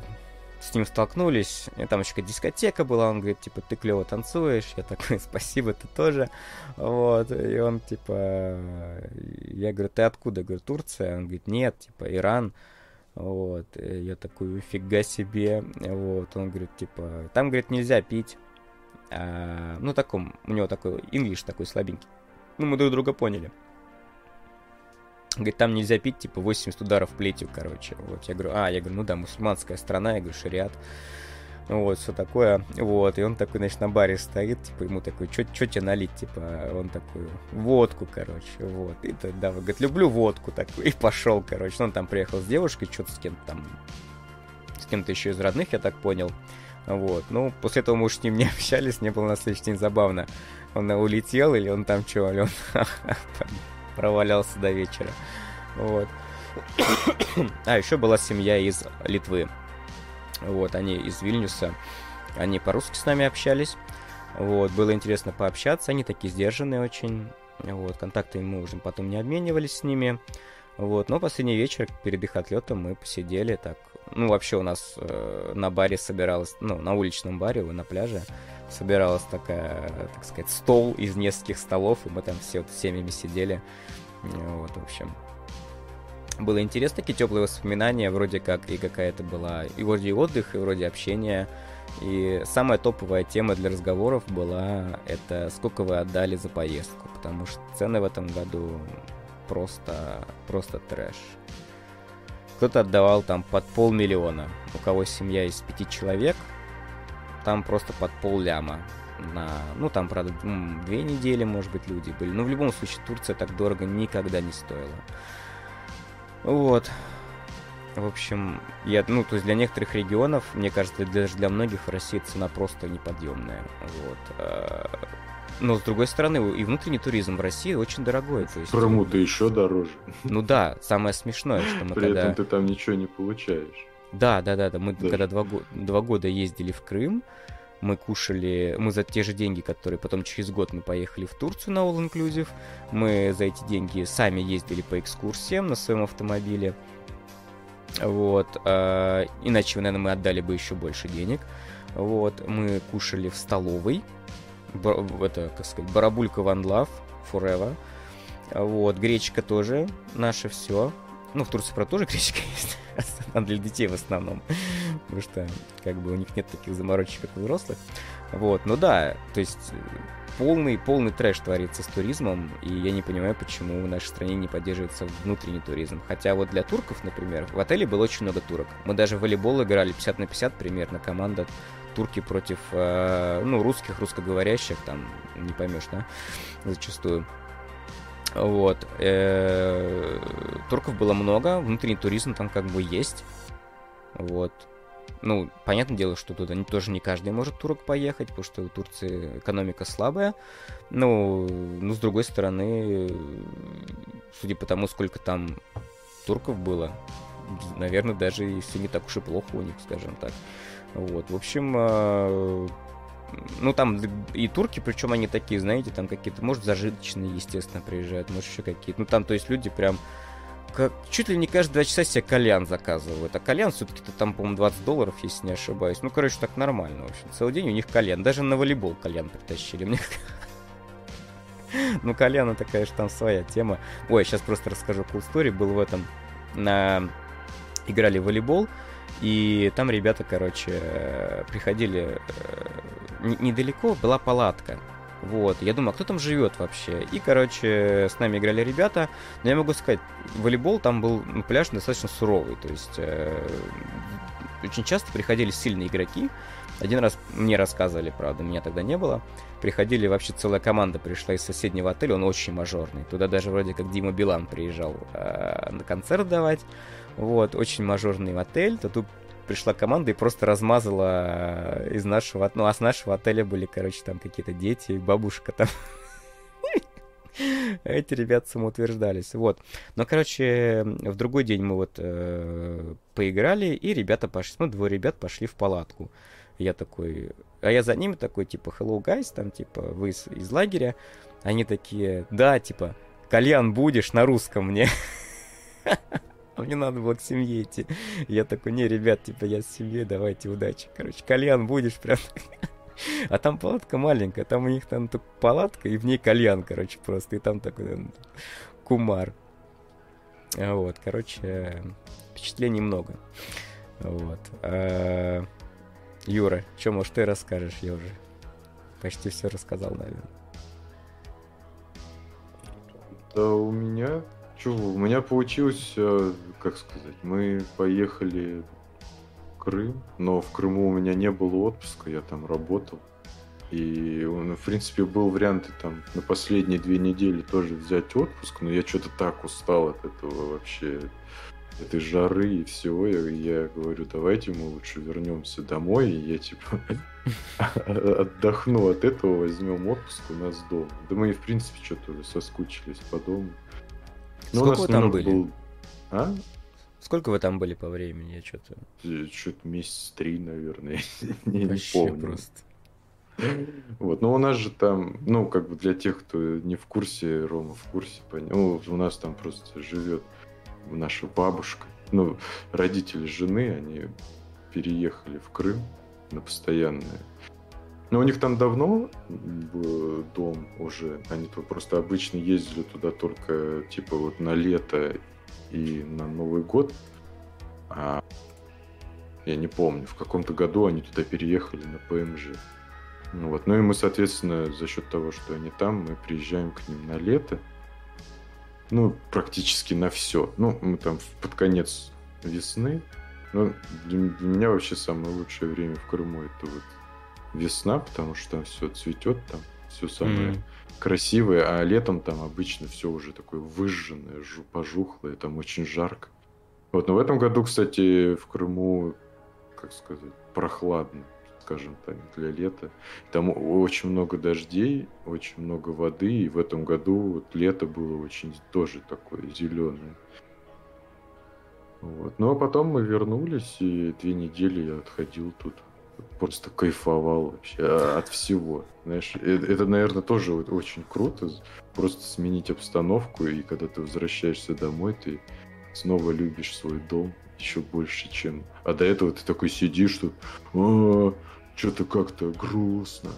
с ним столкнулись, и там еще какая-то дискотека была, он говорит, типа, ты клево танцуешь, я такой, (laughs) спасибо, ты тоже, вот, и он, типа, я говорю, ты откуда, я говорю, Турция, он говорит, нет, типа, Иран, вот, я такой, фига себе, вот, он говорит, типа, там, говорит, нельзя пить, а, ну, таком, у него такой, инглиш такой слабенький, ну, мы друг друга поняли, Говорит, там нельзя пить, типа, 80 ударов плетью, короче. Вот, я говорю, а, я говорю, ну да, мусульманская страна, я говорю, шариат. Вот, все такое. Вот, и он такой, значит, на баре стоит, типа, ему такой, что тебе налить, типа, он такой, водку, короче, вот. И то, да, говорит, люблю водку, такой, и пошел, короче. Ну, он там приехал с девушкой, что-то с кем-то там, с кем-то еще из родных, я так понял. Вот, ну, после этого мы уж с ним не общались, не было на следующий день забавно. Он улетел, или он там что, или он провалялся до вечера. Вот. (coughs) а, еще была семья из Литвы. Вот, они из Вильнюса. Они по-русски с нами общались. Вот, было интересно пообщаться. Они такие сдержанные очень. Вот, контакты мы уже потом не обменивались с ними. Вот, но последний вечер перед их отлетом мы посидели так. Ну, вообще у нас э, на баре собиралась, ну, на уличном баре, на пляже собиралась такая, так сказать, стол из нескольких столов, и мы там все вот семьями сидели. Вот, в общем. Было интересно, такие теплые воспоминания, вроде как и какая-то была, и вроде и отдых, и вроде общения. И самая топовая тема для разговоров была это сколько вы отдали за поездку, потому что цены в этом году просто, просто трэш. Кто-то отдавал там под полмиллиона. У кого семья из пяти человек, там просто под пол ляма. На, ну, там, правда, две недели, может быть, люди были. Но в любом случае Турция так дорого никогда не стоила. Вот. В общем, я, ну, то есть для некоторых регионов, мне кажется, даже для многих в России цена просто неподъемная. Вот. А, но, с другой стороны, и внутренний туризм в России очень дорогой. То есть, Крыму-то еще дороже. Ну да, самое смешное, что мы При когда... этом ты там ничего не получаешь. Да, да, да, да. Мы Даже. когда два, два года ездили в Крым, мы кушали, мы за те же деньги, которые потом через год мы поехали в Турцию на All Inclusive, мы за эти деньги сами ездили по экскурсиям на своем автомобиле, вот, э, иначе, наверное, мы отдали бы еще больше денег, вот, мы кушали в столовой, бар, это, как сказать, барабулька One Love, Forever, вот, гречка тоже, наше все, ну, в Турции, про тоже гречка (laughs) есть. Она для детей в основном. Потому что, как бы, у них нет таких заморочек, как у взрослых. Вот, ну да, то есть полный, полный трэш творится с туризмом, и я не понимаю, почему в нашей стране не поддерживается внутренний туризм. Хотя вот для турков, например, в отеле было очень много турок. Мы даже в волейбол играли 50 на 50 примерно, команда турки против, э, ну, русских, русскоговорящих, там, не поймешь, да, зачастую. Вот. Э, турков было много, внутренний туризм там как бы есть. Вот. Ну, понятное дело, что туда тоже не каждый может турок поехать, потому что у Турции экономика слабая. Ну, ну, с другой стороны, судя по тому, сколько там турков было, наверное, даже если не так уж и плохо у них, скажем так. Вот, в общем, э, ну, там и турки, причем они такие, знаете, там какие-то, может, зажиточные, естественно, приезжают, может, еще какие-то. Ну, там, то есть, люди прям как, чуть ли не каждые два часа себе кальян заказывают. А кальян все-таки-то там, по-моему, 20 долларов, если не ошибаюсь. Ну, короче, так нормально, в общем. Целый день у них кальян. Даже на волейбол кальян притащили. Мне Ну, кальян это, конечно, там своя тема. Ой, сейчас просто расскажу cool story. Был в этом... На... Играли в волейбол, и там ребята, короче, приходили э, недалеко, была палатка. Вот, я думаю, а кто там живет вообще? И, короче, с нами играли ребята. Но я могу сказать, волейбол там был ну, пляж достаточно суровый. То есть э, очень часто приходили сильные игроки. Один раз мне рассказывали, правда, меня тогда не было. Приходили, вообще целая команда пришла из соседнего отеля, он очень мажорный. Туда даже вроде как Дима Билан приезжал э, на концерт давать. Вот, очень мажорный отель. Тут пришла команда и просто размазала э, из нашего... Ну, а с нашего отеля были, короче, там какие-то дети, бабушка там. (laughs) Эти ребята самоутверждались. Вот. Но, короче, в другой день мы вот э, поиграли, и ребята пошли, ну, двое ребят пошли в палатку. Я такой... А я за ними такой, типа, hello, guys, там, типа, вы из, из лагеря. Они такие, да, типа, кальян будешь на русском мне. (laughs) А (laughs) мне надо было к семье идти. Я такой, не, ребят, типа, я с семьей, давайте, удачи. Короче, кальян будешь прям. (laughs) А там палатка маленькая, там у них там только палатка, и в ней кальян, короче, просто. И там такой кумар. Вот, короче, впечатлений много. Вот. А... Юра, что, может, ты расскажешь? Я уже почти все рассказал, наверное. Да у меня Чего, у меня получилось, э, как сказать, мы поехали в Крым, но в Крыму у меня не было отпуска, я там работал. И, в принципе, был вариант там на последние две недели тоже взять отпуск, но я что-то так устал от этого вообще, этой жары и всего. Я, я говорю, давайте мы лучше вернемся домой, и я типа (laughs) отдохну от этого, возьмем отпуск у нас дома. Да мы, в принципе, что-то соскучились по дому. Ну, Сколько вы там были? Был... А? Сколько вы там были по времени? Я что-то... Что-то месяц три, наверное. (laughs) не, не помню. просто. Вот, но у нас же там, ну, как бы для тех, кто не в курсе, Рома в курсе, ну, у нас там просто живет наша бабушка, ну, родители жены, они переехали в Крым на постоянное но у них там давно дом уже. Они -то просто обычно ездили туда только типа вот на лето и на Новый год. А я не помню, в каком-то году они туда переехали на ПМЖ. Ну, вот. ну и мы, соответственно, за счет того, что они там, мы приезжаем к ним на лето. Ну, практически на все. Ну, мы там под конец весны. Ну, для меня вообще самое лучшее время в Крыму это вот весна, потому что там все цветет, там все самое mm. красивое, а летом там обычно все уже такое выжженное, пожухлое, там очень жарко. Вот, но в этом году, кстати, в Крыму, как сказать, прохладно, скажем так, для лета. Там очень много дождей, очень много воды, и в этом году вот лето было очень тоже такое зеленое. Вот. Ну а потом мы вернулись, и две недели я отходил тут. Просто кайфовал вообще а, от всего. Знаешь, это, наверное, тоже очень круто. Просто сменить обстановку, и когда ты возвращаешься домой, ты снова любишь свой дом еще больше, чем... А до этого ты такой сидишь тут, а, что-то как-то грустно,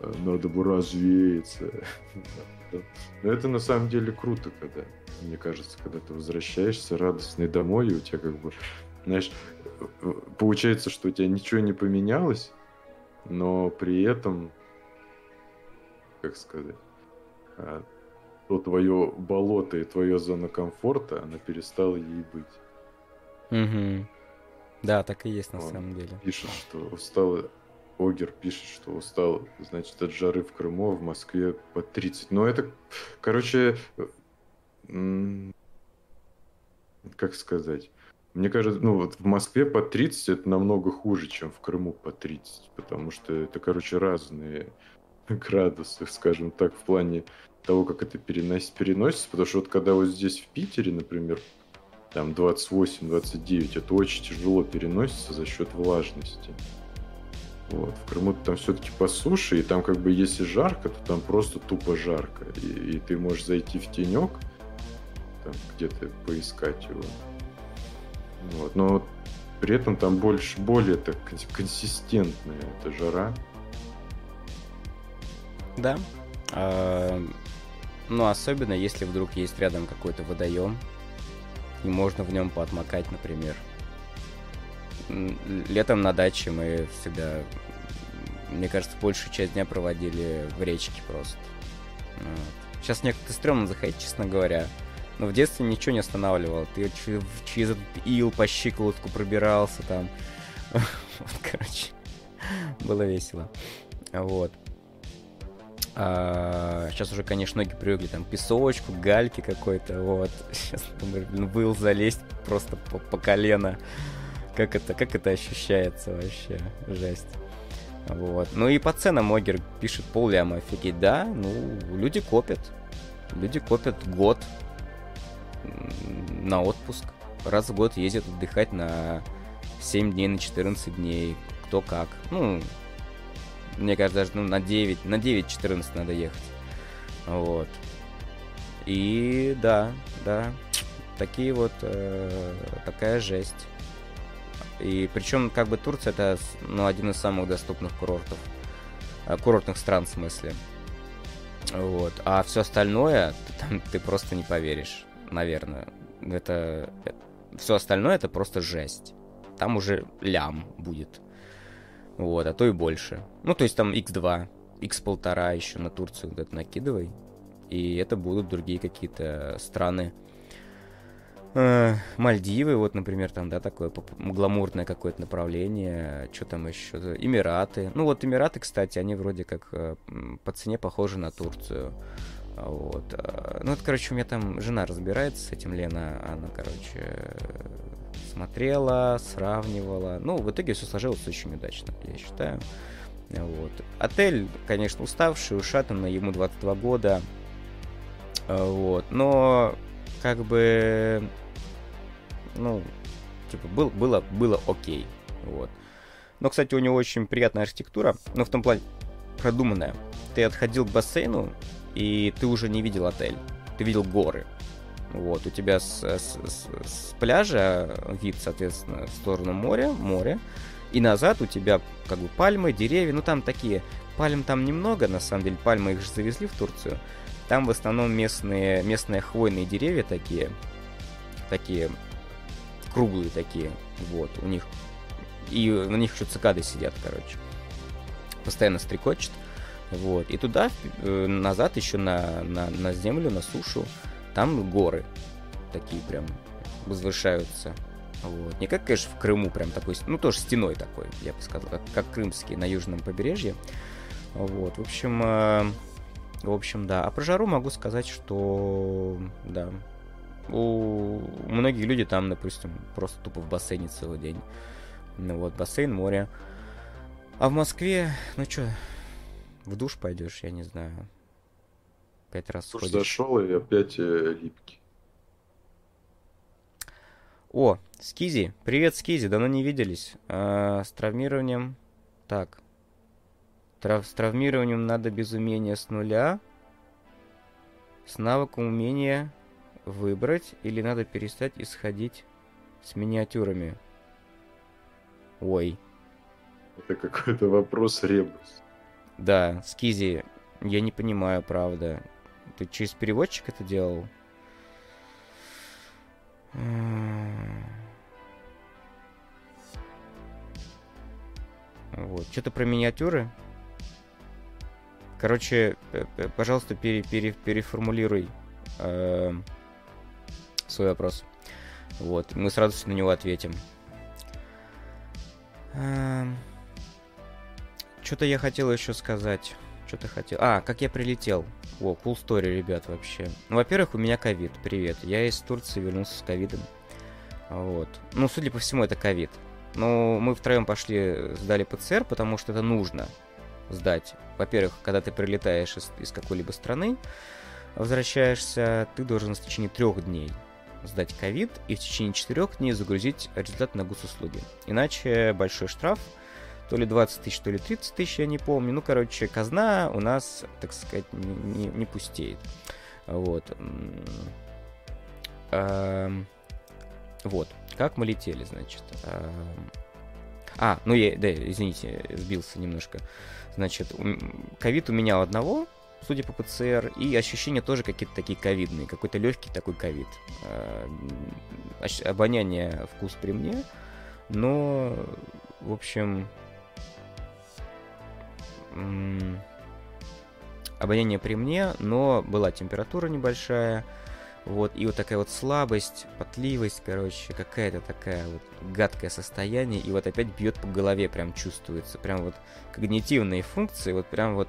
а, надо бы развеяться. (laughs) Но это на самом деле круто, когда, мне кажется, когда ты возвращаешься радостный домой, и у тебя как бы, знаешь, получается, что у тебя ничего не поменялось, но при этом, как сказать, а, то твое болото и твое зона комфорта, она перестала ей быть. Угу. Да, так и есть на Он самом деле. Пишет, что устал, Огер пишет, что устал, значит, от жары в Крыму, а в Москве по 30. Но это, короче, как сказать, мне кажется, ну вот в Москве по 30 это намного хуже, чем в Крыму по 30, потому что это, короче, разные (laughs) градусы, скажем так, в плане того, как это переносится, переносится, потому что вот когда вот здесь в Питере, например, там 28-29, это очень тяжело переносится за счет влажности. Вот. В Крыму там все-таки по суше, и там как бы если жарко, то там просто тупо жарко. И, и ты можешь зайти в тенек, там где-то поискать его. Вот. Но при этом там больше, более так консистентная эта жара. Да. А, ну, особенно если вдруг есть рядом какой-то водоем, и можно в нем поотмокать, например. Летом на даче мы всегда, мне кажется, большую часть дня проводили в речке просто. Вот. Сейчас мне стрёмно заходить, честно говоря. Но в детстве ничего не останавливало. Ты через этот ил по щиколотку пробирался там. (laughs) Вот, короче. Было весело. Вот. А, сейчас уже, конечно, ноги привыкли там песочку, гальки какой-то, вот. (laughs) Сейчас, блин, был залезть просто по, по колено. Как это, как это ощущается вообще? Жесть. Вот. Ну и по ценам Могер пишет пол ляма. Офигеть, да? Ну, люди копят. Люди копят год на отпуск. Раз в год ездят отдыхать на 7 дней, на 14 дней. Кто как. Ну, мне кажется, даже ну, на 9, на 9-14 надо ехать. Вот. И да, да, такие вот, э, такая жесть. И причем, как бы Турция это ну, один из самых доступных курортов. Э, курортных стран, в смысле. Вот. А все остальное, (laughs) там ты просто не поверишь, наверное. Это... Все остальное это просто жесть. Там уже лям будет. Вот, а то и больше. Ну, то есть там x2, x1,5 еще на Турцию вот это накидывай. И это будут другие какие-то страны. Э, Мальдивы, вот, например, там, да, такое гламурное какое-то направление. Что там еще? Эмираты. Ну, вот Эмираты, кстати, они вроде как э, по цене похожи на Турцию. Вот. Э, ну, это, короче, у меня там жена разбирается с этим, Лена. Она, короче, смотрела, сравнивала. Ну, в итоге все сложилось очень удачно, я считаю. Вот. Отель, конечно, уставший, ушатанный, ему 22 года. Вот. Но, как бы, ну, типа, был, было, было окей. Вот. Но, кстати, у него очень приятная архитектура, но в том плане продуманная. Ты отходил к бассейну, и ты уже не видел отель. Ты видел горы. Вот, у тебя с, с, с, с пляжа вид, соответственно, в сторону моря, море, и назад у тебя как бы пальмы, деревья, ну там такие, пальм там немного, на самом деле, пальмы их же завезли в Турцию, там в основном местные, местные хвойные деревья такие, такие круглые такие, вот, у них, и на них еще цикады сидят, короче, постоянно стрекочет, вот, и туда, э, назад еще на, на, на землю, на сушу, там горы такие прям возвышаются. Вот. Не как, конечно, в Крыму прям такой, ну тоже стеной такой, я бы сказал, как, как крымский на южном побережье. Вот, в общем, э, в общем, да. А про жару могу сказать, что, да, у многих людей там, допустим, просто тупо в бассейне целый день. Ну вот, бассейн, море. А в Москве, ну что, в душ пойдешь, я не знаю. Пять раз Уж зашел и опять э, липкий. О, Скизи. Привет, Скизи. Давно не виделись. А, с травмированием... Так. Трав... С травмированием надо без умения с нуля. С навыком умения выбрать. Или надо перестать исходить с миниатюрами. Ой. Это какой-то вопрос ребус. Да, Скизи, я не понимаю, правда. Ты через переводчик это делал? Вот. Что-то про миниатюры. Короче, пожалуйста, пере, пере, переформулируй э, свой вопрос. Вот, мы с радостью на него ответим. Э, что-то я хотел еще сказать. Что-то хотел. А, как я прилетел. О, cool story, ребят, вообще. Ну, во-первых, у меня ковид. Привет. Я из Турции вернулся с ковидом. Вот. Ну, судя по всему, это ковид. Но мы втроем пошли, сдали ПЦР, потому что это нужно сдать. Во-первых, когда ты прилетаешь из, из какой-либо страны, возвращаешься, ты должен в течение трех дней сдать ковид и в течение четырех дней загрузить результат на госуслуги. Иначе большой штраф, то ли 20 тысяч, то ли 30 тысяч, я не помню. Ну, короче, казна у нас, так сказать, не, не, не пустеет. Вот. Вот. Как мы летели, значит. А, ну я, да, извините, сбился немножко. Значит, ковид у меня одного, судя по ПЦР, и ощущения тоже какие-то такие ковидные, какой-то легкий такой ковид. Обоняние, вкус при мне, но, в общем, обоняние при мне, но была температура небольшая, вот, и вот такая вот слабость, потливость, короче, какая-то такая вот гадкое состояние, и вот опять бьет по голове, прям чувствуется, прям вот когнитивные функции, вот прям вот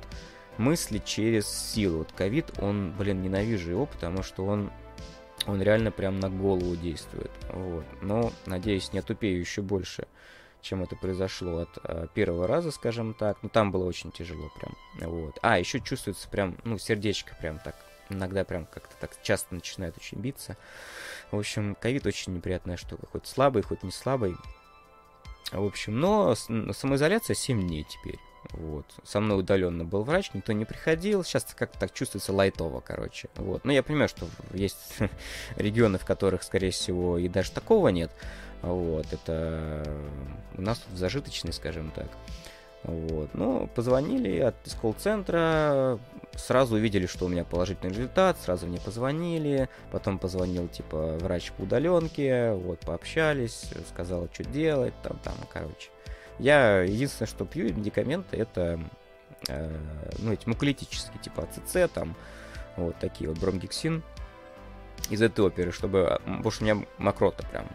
мысли через силу. Вот ковид, он, блин, ненавижу его, потому что он, он реально прям на голову действует, вот. Но, надеюсь, не отупею еще больше чем это произошло от э, первого раза, скажем так. Ну, там было очень тяжело прям. Вот. А, еще чувствуется прям, ну, сердечко прям так. Иногда прям как-то так часто начинает очень биться. В общем, ковид очень неприятная штука. Хоть слабый, хоть не слабый. В общем, но самоизоляция 7 дней теперь. Вот. Со мной удаленно был врач, никто не приходил. Сейчас как-то так чувствуется лайтово, короче. Вот. Но я понимаю, что есть (laughs) регионы, в которых, скорее всего, и даже такого нет. Вот, это у нас тут зажиточный, скажем так. Вот. Ну, позвонили от из колл-центра, сразу увидели, что у меня положительный результат, сразу мне позвонили, потом позвонил, типа, врач по удаленке, вот, пообщались, сказал, что делать, там, там, короче. Я единственное, что пью медикаменты, это, э, ну, эти муколитические, типа АЦЦ, там, вот такие вот, бромгексин из этой оперы, чтобы, потому что у меня мокрота прям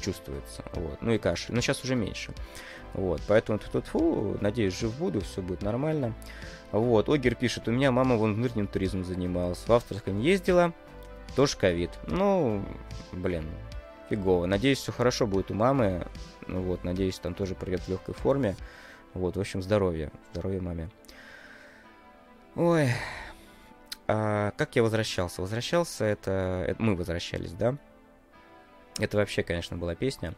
чувствуется. Вот. Ну и кашель. Но сейчас уже меньше. Вот. Поэтому тут фу, надеюсь, жив буду, все будет нормально. Вот. Огер пишет, у меня мама вон внутренним туризмом занималась. В Австралии ездила, тоже ковид. Ну, блин, фигово. Надеюсь, все хорошо будет у мамы. Ну вот, надеюсь, там тоже придет в легкой форме. Вот, в общем, здоровья. Здоровья маме. Ой. А, как я возвращался? Возвращался, это, это мы возвращались, да? Это вообще, конечно, была песня.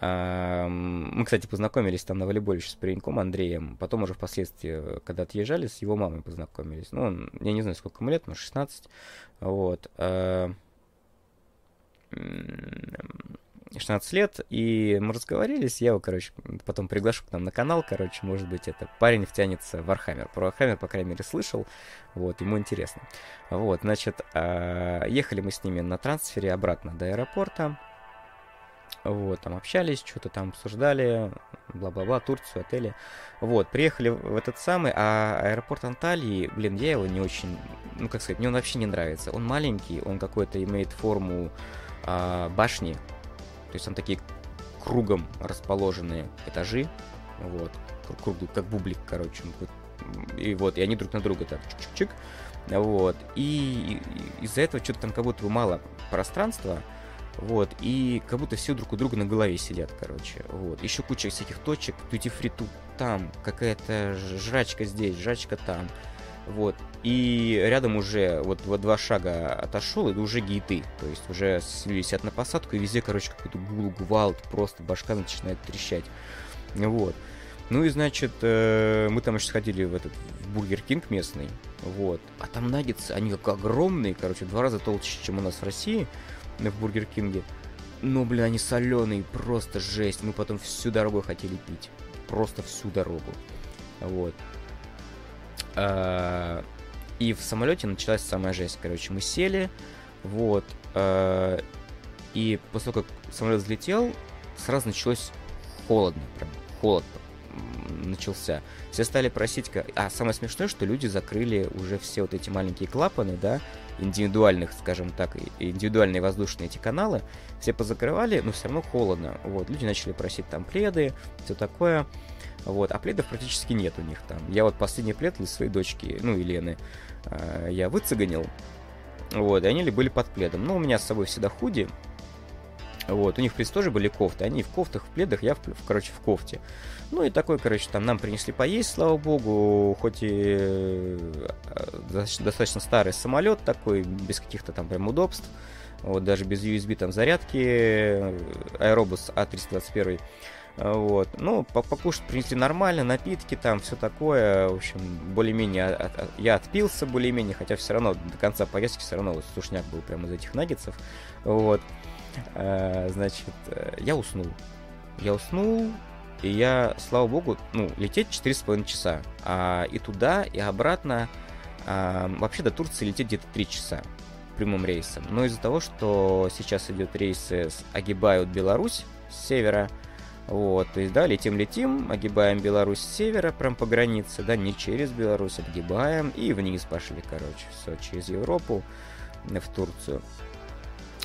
Мы, кстати, познакомились там на волейболе с пареньком Андреем. Потом уже впоследствии, когда отъезжали, с его мамой познакомились. Ну, я не знаю, сколько ему лет, может, 16. Вот. 16 лет, и мы разговорились, я его, короче, потом приглашу к нам на канал, короче, может быть, это парень втянется в Warhammer. Про Warhammer, по крайней мере, слышал, вот, ему интересно. Вот, значит, а, ехали мы с ними на трансфере обратно до аэропорта, вот, там общались, что-то там обсуждали, бла-бла-бла, Турцию, отели. Вот, приехали в этот самый, а аэропорт Анталии, блин, я его не очень, ну, как сказать, мне он вообще не нравится. Он маленький, он какой-то имеет форму а, башни, то есть там такие кругом расположенные этажи, вот, круг, как бублик, короче, и вот, и они друг на друга так чик-чик-чик, вот, и из-за этого что-то там как будто бы мало пространства, вот, и как будто все друг у друга на голове сидят, короче. Вот. Еще куча всяких точек, тути фри тут там, какая-то жрачка здесь, жрачка там. Вот. И рядом уже вот, вот два шага отошел, и уже гейты. То есть уже висят на посадку, и везде, короче, какой-то гул, гвалт, просто башка начинает трещать. Вот. Ну и, значит, э, мы там еще сходили в этот в Бургер Кинг местный, вот. А там наггетсы, они как огромные, короче, в два раза толще, чем у нас в России, в Бургер Кинге. Но, блин, они соленые, просто жесть. Мы потом всю дорогу хотели пить. Просто всю дорогу. Вот. А, и в самолете началась самая жесть. Короче, мы сели, вот. А, и после того, как самолет взлетел, сразу началось холодно, прям холод начался. Все стали просить... А самое смешное, что люди закрыли уже все вот эти маленькие клапаны, да, индивидуальных, скажем так, индивидуальные воздушные эти каналы, все позакрывали, но все равно холодно. Вот, люди начали просить там пледы, все такое. Вот, а пледов практически нет у них там. Я вот последний плед для своей дочки, ну, Елены, э, я выцеганил. Вот, и они были под пледом. Но у меня с собой всегда худи. Вот, у них, в принципе, тоже были кофты. Они в кофтах, в пледах, я, в, короче, в кофте. Ну и такой, короче, там нам принесли поесть, слава богу, хоть и э, достаточно старый самолет такой, без каких-то там прям удобств, вот даже без USB там зарядки, аэробус А321, вот. Ну, покушать принесли нормально, напитки там, все такое. В общем, более-менее я отпился более-менее, хотя все равно до конца поездки все равно вот сушняк был прямо из этих наггетсов. Вот. А, значит, э, я уснул. Я уснул, и я, слава богу, ну, лететь 4,5 часа. А, и туда, и обратно. А, вообще до Турции лететь где-то 3 часа прямым рейсом. Но из-за того, что сейчас идет рейсы, огибают Беларусь с севера, вот, то есть, да, летим-летим, огибаем Беларусь с севера, прям по границе, да, не через Беларусь, огибаем, и вниз пошли, короче, все, через Европу в Турцию.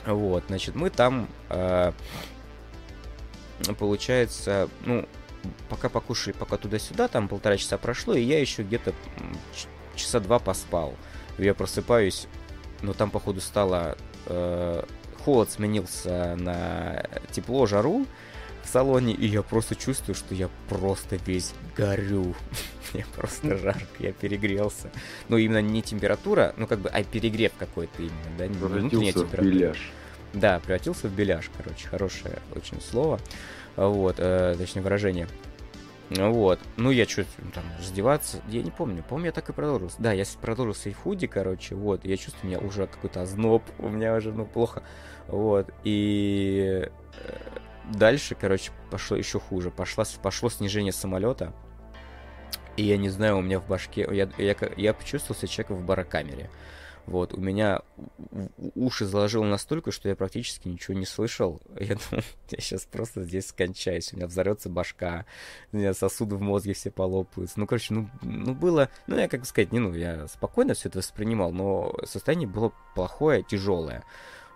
Вот, значит, мы там э, получается, ну, пока покушали, пока туда-сюда, там полтора часа прошло, и я еще где-то часа два поспал. Я просыпаюсь, но там, походу, стало... Э, холод сменился на тепло, жару в салоне, и я просто чувствую, что я просто весь горю. (laughs) Мне просто жарко, я перегрелся. Ну, именно не температура, ну, как бы, а перегрев какой-то именно, да, не внутренняя температура. Да, превратился в беляш, короче, хорошее очень слово, вот, э, точнее выражение. Вот. Ну, я что там, раздеваться, я не помню, помню, я так и продолжился. Да, я продолжился и в худи, короче, вот, я чувствую, у меня уже какой-то озноб, (laughs) у меня уже, ну, плохо, вот, и э, дальше, короче, пошло еще хуже, пошло, пошло снижение самолета, и я не знаю, у меня в башке, я, я, я почувствовал себя человеком в барокамере. Вот, у меня уши заложило настолько, что я практически ничего не слышал. (laughs) Я думал, я сейчас просто здесь скончаюсь. У меня взорвется башка, у меня сосуды в мозге все полопаются. Ну, короче, ну, ну было... Ну, я, как сказать, не, ну, я спокойно все это воспринимал, но состояние было плохое, тяжелое.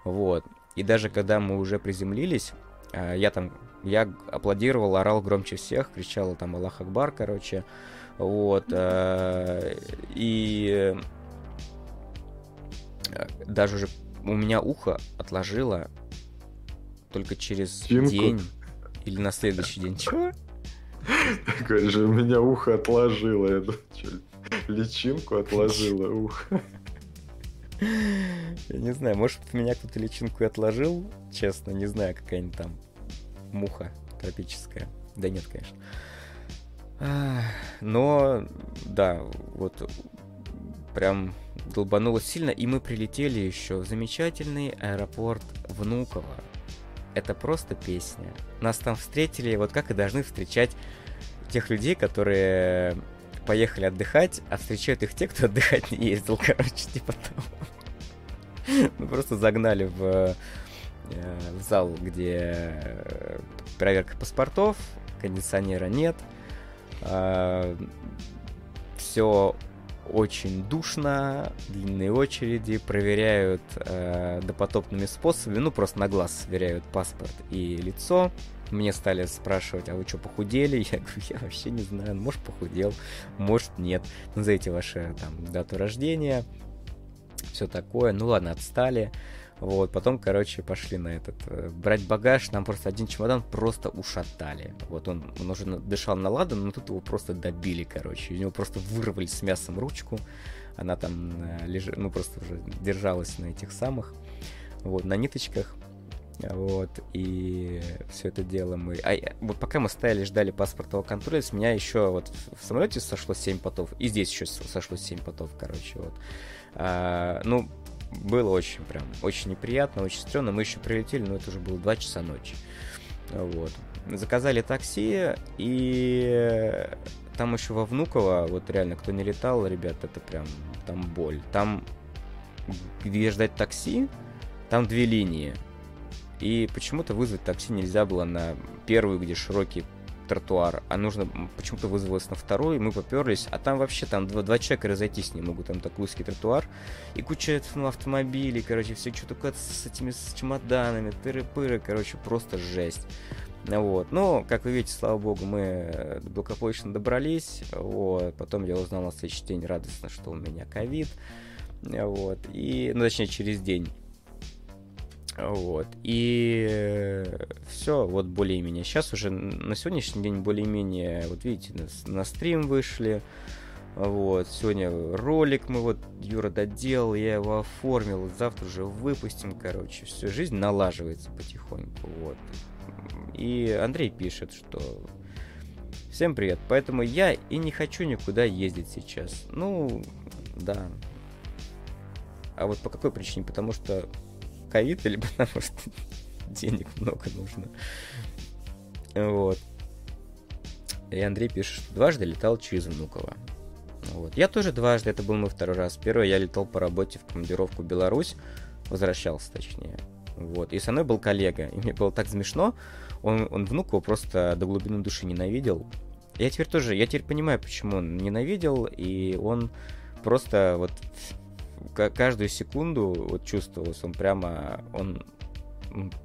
Вот. И даже когда мы уже приземлились, я там, я аплодировал, орал громче всех, кричал там Аллах Акбар, короче, вот, а, и даже уже у меня ухо отложило только через Тинку. день или на следующий день. Чего? Такой же, у меня ухо отложило. Я думаю, личинку отложило ухо. Я не знаю, может, в меня кто-то личинку и отложил, честно, не знаю, какая-нибудь там муха тропическая. Да нет, конечно. Но, да, вот прям долбануло сильно, и мы прилетели еще в замечательный аэропорт Внуково. Это просто песня. Нас там встретили, вот как и должны встречать тех людей, которые поехали отдыхать, а встречают их те, кто отдыхать не ездил, (laughs) короче, типа того. (laughs) Просто загнали в, э, в зал, где э, проверка паспортов, кондиционера нет, а, все очень душно, длинные очереди, проверяют э, допотопными способами, ну просто на глаз сверяют паспорт и лицо. Мне стали спрашивать, а вы что, похудели? (laughs) Я говорю, я вообще не знаю, может похудел, может нет. Назовите ваши там дату рождения, все такое. Ну ладно, отстали. Вот, потом, короче, пошли на этот, э, брать багаж, нам просто один чемодан просто ушатали. Вот он, он уже дышал на ладан, но тут его просто добили, короче. У него просто вырвали с мясом ручку. Она там э, лежит, ну, просто уже держалась на этих самых, вот, на ниточках. Вот, и все это дело мы... А вот пока мы стояли, ждали паспортного контроля, с меня еще вот в самолете сошло 7 потов, и здесь еще сошло 7 потов, короче, вот. А, ну, было очень прям, очень неприятно, очень стрёмно. Мы еще прилетели, но это уже было 2 часа ночи. Вот. Заказали такси, и там еще во Внуково, вот реально, кто не летал, ребят, это прям, там боль. Там, где ждать такси, там две линии. И почему-то вызвать такси нельзя было на первую, где широкий тротуар, а нужно почему-то вызвалось на второй, мы поперлись, а там вообще там два, два человека разойтись не могут, там такой узкий тротуар, и куча ну, автомобилей, короче, все что такое с этими с чемоданами, тыры-пыры, короче, просто жесть. Вот. Но, как вы видите, слава богу, мы благополучно добрались. Вот. Потом я узнал на следующий день радостно, что у меня ковид. Вот. И, ну, точнее, через день. Вот. И э, все, вот более-менее. Сейчас уже на сегодняшний день более-менее, вот видите, на, на стрим вышли. Вот, сегодня ролик мы вот, Юра доделал, я его оформил, завтра уже выпустим, короче, все, жизнь налаживается потихоньку, вот. И Андрей пишет, что всем привет, поэтому я и не хочу никуда ездить сейчас. Ну, да. А вот по какой причине? Потому что ковид или потому что денег много нужно. Вот. И Андрей пишет, что дважды летал через Внуково. Вот. Я тоже дважды, это был мой второй раз. Первый я летал по работе в командировку в Беларусь, возвращался точнее. Вот. И со мной был коллега, и мне было так смешно. Он, он Внуково просто до глубины души ненавидел. Я теперь тоже, я теперь понимаю, почему он ненавидел, и он просто вот каждую секунду вот чувствовалось, он прямо, он,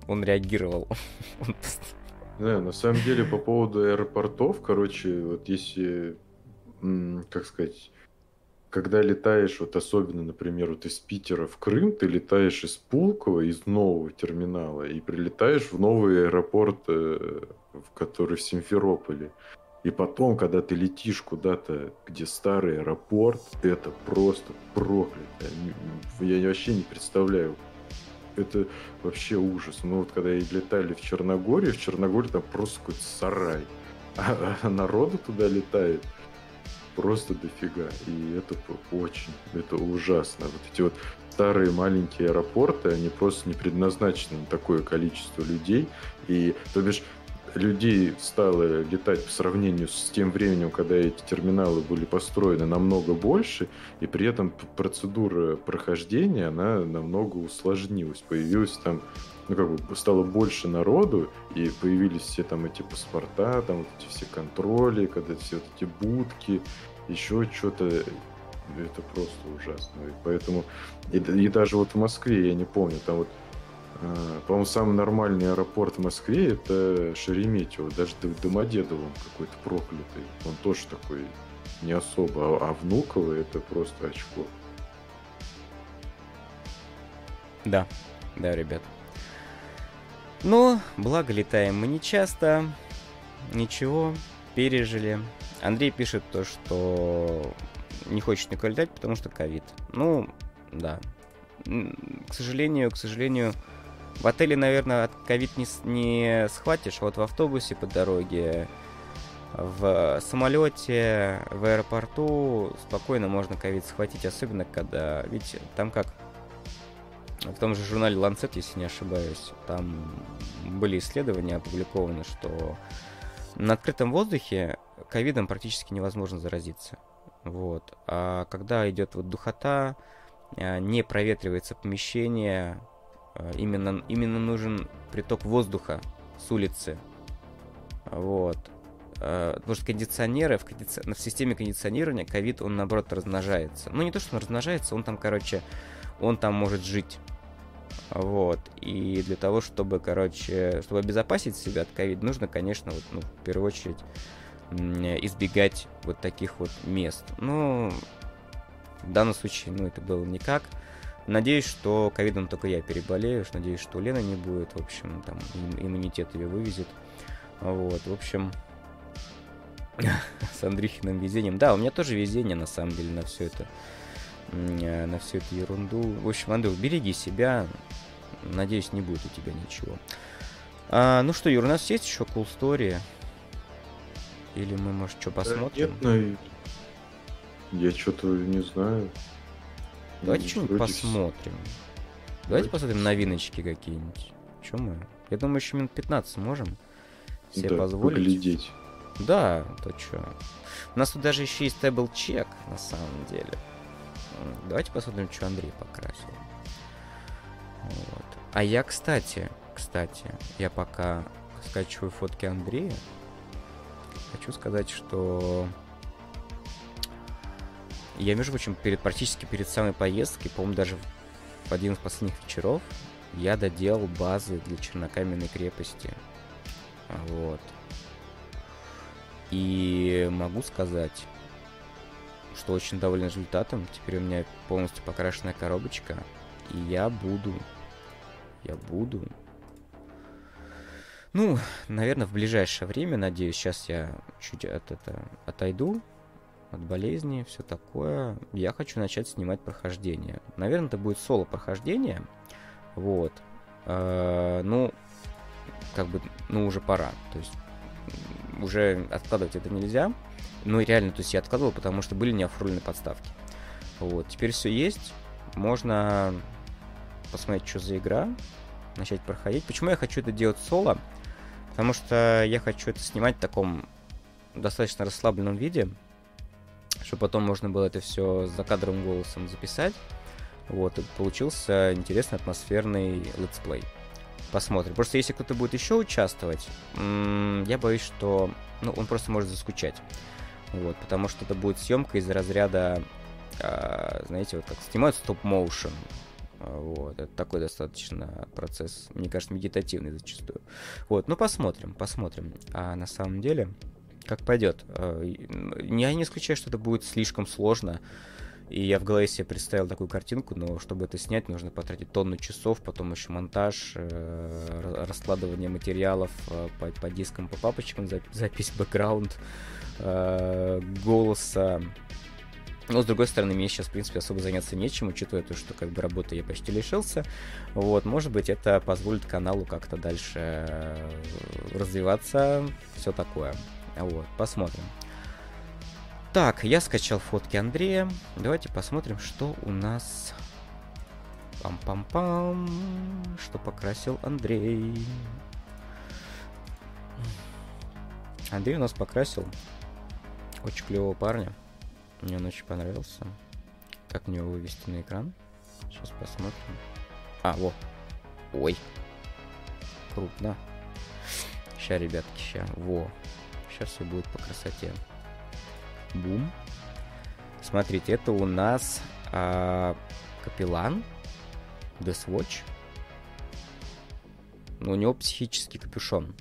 он реагировал. (laughs) Да, на самом деле по поводу аэропортов, короче, вот если, как сказать, когда летаешь, вот особенно, например, вот из Питера в Крым, ты летаешь из Пулково, из нового терминала, и прилетаешь в новый аэропорт, э, который в Симферополе. И потом, когда ты летишь куда-то, где старый аэропорт, это просто проклято. Я вообще не представляю. Это вообще ужас. Мы вот когда летали в Черногорию, в Черногории там просто какой-то сарай. А, а народу туда летает просто дофига. И это очень, это ужасно. Вот эти вот старые маленькие аэропорты, они просто не предназначены на такое количество людей. И, то бишь, людей стало летать по сравнению с тем временем, когда эти терминалы были построены, намного больше, и при этом процедура прохождения, она намного усложнилась. Появилось там, ну как бы, стало больше народу, и появились все там эти паспорта, там вот эти все контроли, когда все вот эти будки, еще что-то, это просто ужасно. И поэтому, и, и даже вот в Москве, я не помню, там вот по-моему, самый нормальный аэропорт в Москве это Шереметьево. Даже Домодедово он какой-то проклятый. Он тоже такой не особо. А, а Внуково это просто очко. Да, да, ребят. Но, благо летаем мы не часто. Ничего, пережили. Андрей пишет то, что не хочет никуда летать, потому что ковид. Ну, да. К сожалению, к сожалению, в отеле, наверное, от ковид не, не схватишь, вот в автобусе по дороге, в самолете, в аэропорту спокойно можно ковид схватить, особенно когда, видите, там как в том же журнале Lancet, если не ошибаюсь, там были исследования опубликованы, что на открытом воздухе ковидом практически невозможно заразиться. Вот. А когда идет вот духота, а, не проветривается помещение, именно, именно нужен приток воздуха с улицы. Вот. А, потому что кондиционеры, в, кондици... в системе кондиционирования ковид, он наоборот размножается. Ну, не то, что он размножается, он там, короче, он там может жить. Вот. И для того, чтобы, короче, чтобы обезопасить себя от ковида, нужно, конечно, вот, ну, в первую очередь избегать вот таких вот мест. Ну, в данном случае, ну, это было никак Надеюсь, что ковидом только я переболею. Надеюсь, что Лена не будет. В общем, там иммунитет ее вывезет. Вот, в общем, (laughs) с Андрюхиным везением. Да, у меня тоже везение, на самом деле, на все это. Э, на всю эту ерунду. В общем, Андрюх, береги себя. Надеюсь, не будет у тебя ничего. А, ну что, Юр, у нас есть еще cool story? Или мы, может, что посмотрим? Да, нет, ну, я что-то не знаю. Давайте что-нибудь посмотрим. Давайте, посмотрим новиночки какие-нибудь. Чем мы? Я думаю, еще минут 15 можем себе да, позволить. Поглядеть. Да, то что. У нас тут даже еще есть табл чек, на самом деле. Давайте посмотрим, что Андрей покрасил. Вот. А я, кстати, кстати, я пока скачиваю фотки Андрея, хочу сказать, что я, между прочим, перед, практически перед самой поездкой, по-моему, даже в один из последних вечеров, я доделал базы для чернокаменной крепости. Вот. И могу сказать, что очень доволен результатом. Теперь у меня полностью покрашенная коробочка. И я буду... Я буду... Ну, наверное, в ближайшее время, надеюсь, сейчас я чуть от это отойду от болезни, все такое. Я хочу начать снимать прохождение. Наверное, это будет соло прохождение. Вот. Э ну, как бы, ну, уже пора. То есть уже откладывать это нельзя. Ну, реально, то есть я откладывал, потому что были неоформленные подставки. Вот, теперь все есть. Можно посмотреть, что за игра, начать проходить. Почему я хочу это делать соло? Потому что я хочу это снимать в таком достаточно расслабленном виде, чтобы потом можно было это все за кадровым голосом записать. Вот, и получился интересный атмосферный let's play. Посмотрим. Просто если кто-то будет еще участвовать, я боюсь, что ну, он просто может заскучать. Вот, потому что это будет съемка из разряда, э, знаете, вот как снимают стоп-моушен. Вот, это такой достаточно процесс, мне кажется, медитативный зачастую. Вот, ну посмотрим, посмотрим. А на самом деле, как пойдет. А, я не исключаю, что это будет слишком сложно. И я в голове себе представил такую картинку, но чтобы это снять, нужно потратить тонну часов, потом еще монтаж, э, раскладывание материалов э, по, по дискам, по папочкам, запись бэкграунд, э, голоса. Но, с другой стороны, мне сейчас, в принципе, особо заняться нечем, учитывая то, что как бы работы я почти лишился. Вот, может быть, это позволит каналу как-то дальше развиваться, все такое. Вот, посмотрим. Так, я скачал фотки Андрея. Давайте посмотрим, что у нас... Пам-пам-пам. Что покрасил Андрей. Андрей у нас покрасил очень клевого парня. Мне он очень понравился. Как мне его вывести на экран? Сейчас посмотрим. А, вот. Ой. Крупно. Сейчас, ребятки, сейчас. Во. Сейчас все будет по красоте. Бум. Смотрите, это у нас а, Капеллан, Deathwatch. У него психический капюшон.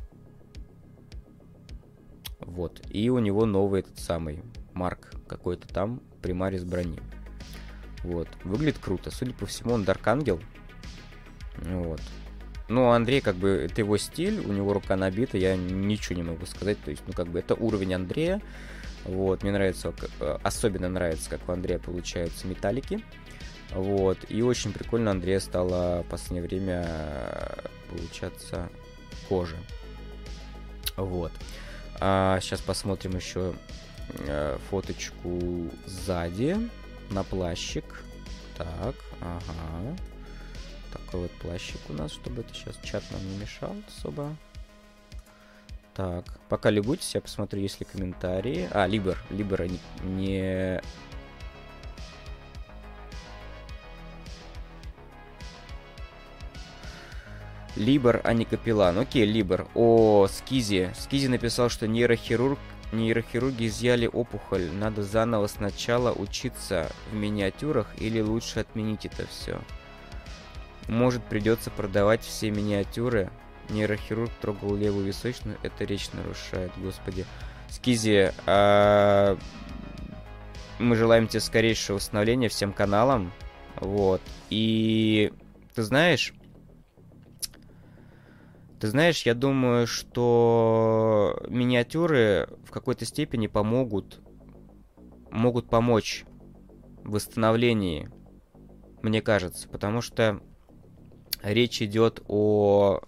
Вот. И у него новый этот самый Марк какой-то там, примарис брони. Вот. Выглядит круто. Судя по всему, он Дарк Ангел. Вот. Ну, Андрей, как бы, это его стиль, у него рука набита, я ничего не могу сказать. То есть, ну, как бы, это уровень Андрея. Вот, мне нравится, э, особенно нравится, как у Андрея получаются металлики. Вот, и очень прикольно Андрея стало в последнее время э, получаться кожа. Вот. А сейчас посмотрим еще э, фоточку сзади на плащик. Так, ага. Такой вот плащик у нас, чтобы это сейчас чат нам не мешал особо. Так, пока любуйтесь, я посмотрю, есть ли комментарии. А, Либер, Либера не... не... Либер, а не Капеллан. Окей, Либер. О, Скизи. Скизи написал, что нейрохирург нейрохирурги изъяли опухоль. Надо заново сначала учиться в миниатюрах или лучше отменить это все. Может придется продавать все миниатюры Нейрохирург трогал левую височную, это речь нарушает, господи. Скизи, а... мы желаем тебе скорейшего восстановления всем каналам. Вот. И ты знаешь, ты знаешь, я думаю, что миниатюры в какой-то степени помогут, могут помочь в восстановлении, мне кажется, потому что речь идет о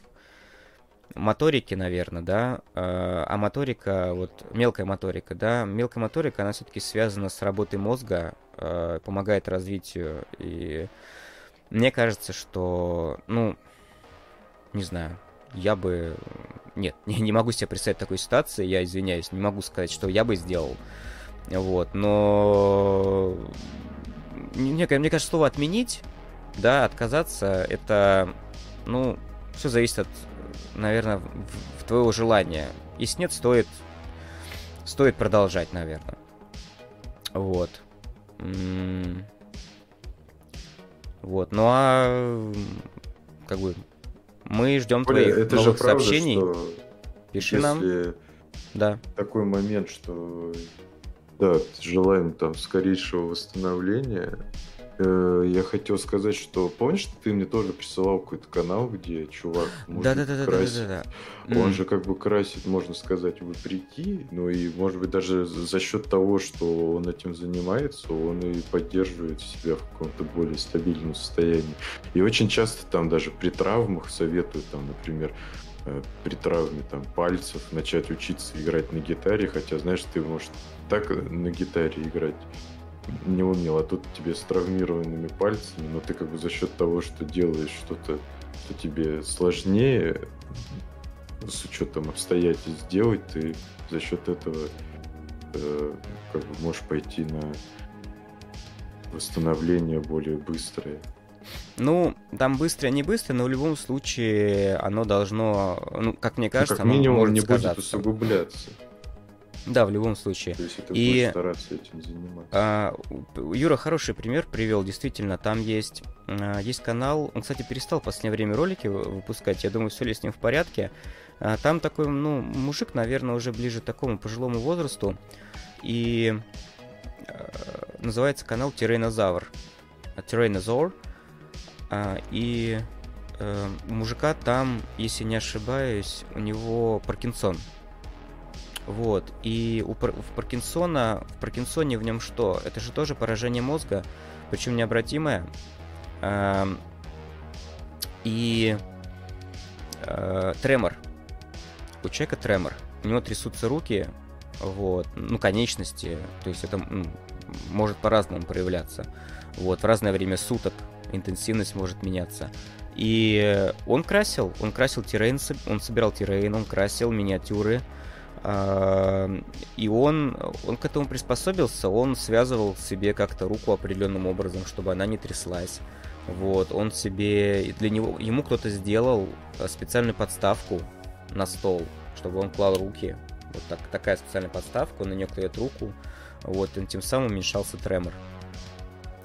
моторике, наверное, да, э, а моторика, вот мелкая моторика, да, мелкая моторика, она все-таки связана с работой мозга, э, помогает развитию, и мне кажется, что, ну, не знаю, я бы... Нет, (laughs) не, могу себе представить такой ситуации, я извиняюсь, не могу сказать, что я бы сделал. Вот, но... Мне, мне кажется, слово «отменить», да, отказаться, это, ну, все зависит от, наверное, в, в твоего желания. Если нет, стоит, стоит продолжать, наверное. Вот. Вот, ну а как бы мы ждем Более, твоих это новых же правда, сообщений. Что Пиши нам. Да. Такой момент, что да, желаем там скорейшего восстановления. Э, я хотел сказать, что помнишь, ты мне тоже присылал какой-то канал, где чувак может да, да, да, красить. Да, да, да, да. Он mm. же как бы красит, можно сказать, вопреки. Ну и может быть даже за счет того, что он этим занимается, он и поддерживает себя в каком-то более стабильном состоянии. И очень часто там даже при травмах советуют, там, например, э, при травме там пальцев начать учиться играть на гитаре, хотя знаешь, ты можешь так на гитаре играть не умел, а тут тебе с травмированными пальцами, но ты как бы за счет того, что делаешь что-то, что тебе сложнее, с учетом обстоятельств сделать, ты за счет этого э, как бы можешь пойти на восстановление более быстрое. Ну, там быстрое, не быстрое, но в любом случае оно должно, ну, как мне кажется, ну, как минимум оно может не сказаться. будет усугубляться. Да, в любом случае. То есть ты и, стараться этим заниматься. А, Юра хороший пример привел, действительно, там есть, а, есть канал, он, кстати, перестал в последнее время ролики выпускать, я думаю, все ли с ним в порядке. А, там такой, ну, мужик, наверное, уже ближе к такому пожилому возрасту, и а, называется канал Тирейнозавр. Тирейнозор. А, и а, мужика там, если не ошибаюсь, у него Паркинсон. Вот. И у в Паркинсона, в Паркинсоне в нем что? Это же тоже поражение мозга, причем необратимое. Эм, и э, тремор. У человека тремор. У него трясутся руки, вот, ну, конечности, то есть это может по-разному проявляться. Вот, в разное время суток интенсивность может меняться. И он красил, он красил terrain, он собирал terrain, он красил миниатюры, и он, он к этому приспособился, он связывал себе как-то руку определенным образом, чтобы она не тряслась. Вот, он себе, для него, ему кто-то сделал э, специальную подставку на стол, чтобы он клал руки. Вот так, такая специальная подставка, он на нее клеит руку, вот, и тем самым уменьшался тремор.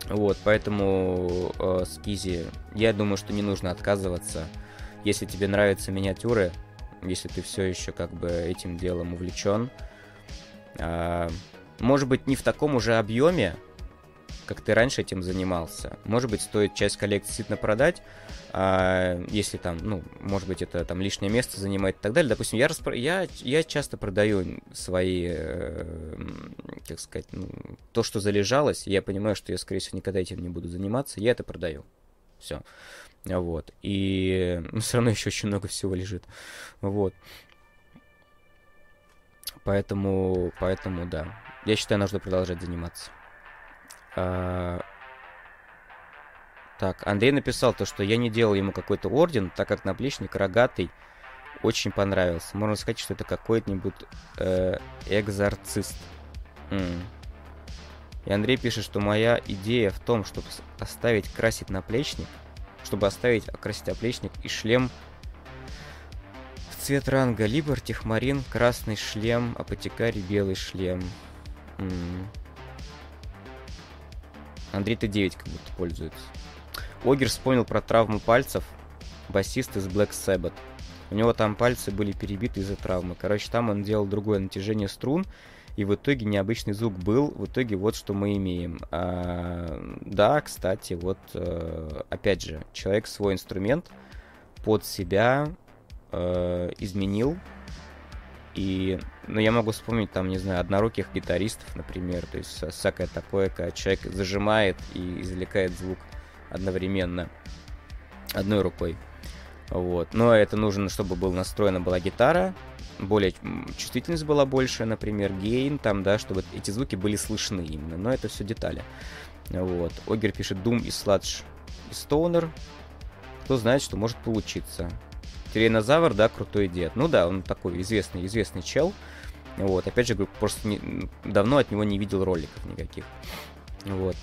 Вот, поэтому э, скизи, я думаю, что не нужно отказываться. Если тебе нравятся миниатюры, если ты все еще как бы этим делом увлечен. А, может быть, не в таком уже объеме, как ты раньше этим занимался. Может быть, стоит часть коллекции действительно продать, а, если там, ну, может быть, это там лишнее место занимает и так далее. Допустим, я, распро... я, я часто продаю свои, э, как сказать, ну, то, что залежалось, я понимаю, что я, скорее всего, никогда этим не буду заниматься, я это продаю. Все. Вот. И ну, все равно еще очень много всего лежит. Вот. Поэтому, поэтому, да. Я считаю, нужно продолжать заниматься. А... Так, Андрей написал то, что я не делал ему какой-то орден, так как наплечник рогатый очень понравился. Можно сказать, что это какой-нибудь э, экзорцист. М. И Андрей пишет, что моя идея в том, чтобы оставить красить наплечник – чтобы оставить окрасить оплечник и шлем в цвет ранга. Либо Техмарин, красный шлем, апотекарий, белый шлем. Андрей Т9 как будто пользуется. Огер вспомнил про травму пальцев. Басист из Black Sabbath. У него там пальцы были перебиты из-за травмы. Короче, там он делал другое натяжение струн, и в итоге необычный звук был. В итоге вот что мы имеем. А, да, кстати, вот, э, опять же, человек свой инструмент под себя э, изменил. И, ну, я могу вспомнить, там, не знаю, одноруких гитаристов, например, то есть всякое такое, когда человек зажимает и извлекает звук одновременно одной рукой. Вот. Но это нужно, чтобы был настроена была гитара, более чувствительность была больше, например, гейн, там, да, чтобы эти звуки были слышны именно. Но это все детали. Вот. Огер пишет Doom и Sludge и Stoner. Кто знает, что может получиться. Тиранозавр, да, крутой дед. Ну да, он такой известный, известный чел. Вот, опять же, просто не, давно от него не видел роликов никаких. Вот.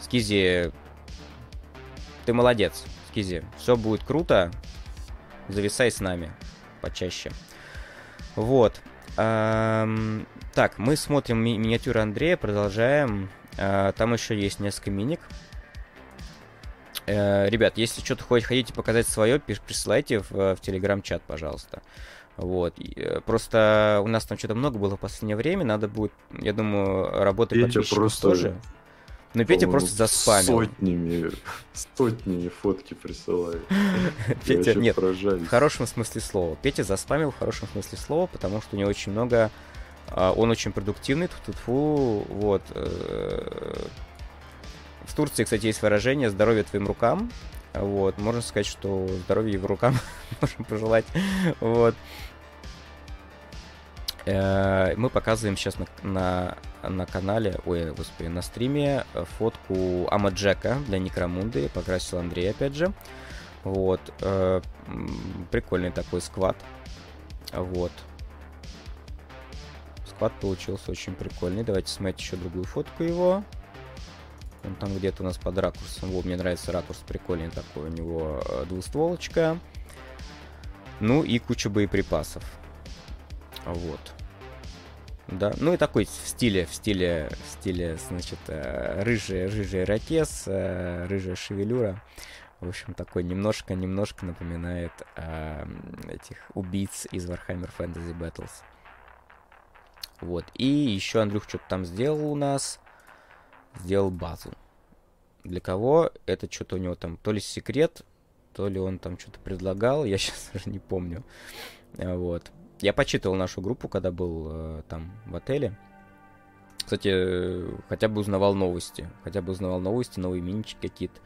Скизи, ты молодец, Скизи. Все будет круто. Зависай с нами почаще. Вот. Эм, так, мы смотрим ми- миниатюры Андрея, продолжаем. Э, там еще есть несколько миник. Э, ребят, если что-то хотите показать свое, присылайте в, в телеграм-чат, пожалуйста. Вот. И, э, просто у нас там что-то много было в последнее время. Надо будет, я думаю, работать подписчиков просто... тоже. Но Петя просто заспамил. Сотнями, сотнями фотки присылает. (laughs) Петя, нет, в хорошем смысле слова. Петя заспамил в хорошем смысле слова, потому что у него очень много... А, он очень продуктивный, тут фу, вот. Э, в Турции, кстати, есть выражение «здоровье твоим рукам». Вот, можно сказать, что здоровье его рукам (laughs) можем пожелать. Вот. Э, мы показываем сейчас на, на, на канале, ой, господи, на стриме фотку Амаджека для Некромунды. Покрасил Андрей, опять же. Вот. Э, прикольный такой сквад. Вот. Сквад получился очень прикольный. Давайте смотреть еще другую фотку его. Он там где-то у нас под ракурсом. Вот, мне нравится ракурс прикольный такой. У него э, двустволочка. Ну и куча боеприпасов. Вот. Да, ну и такой в стиле, в стиле, в стиле, значит, э, рыжий, рыжий ракес, э, рыжая шевелюра. В общем, такой немножко-немножко напоминает э, этих убийц из Warhammer Fantasy Battles. Вот. И еще Андрюх что-то там сделал у нас. Сделал базу. Для кого? Это что-то у него там то ли секрет, то ли он там что-то предлагал. Я (laughs) сейчас даже не помню. Вот. Я почитывал нашу группу, когда был э, там в отеле. Кстати, хотя бы узнавал новости. Хотя бы узнавал новости, новые минички какие-то.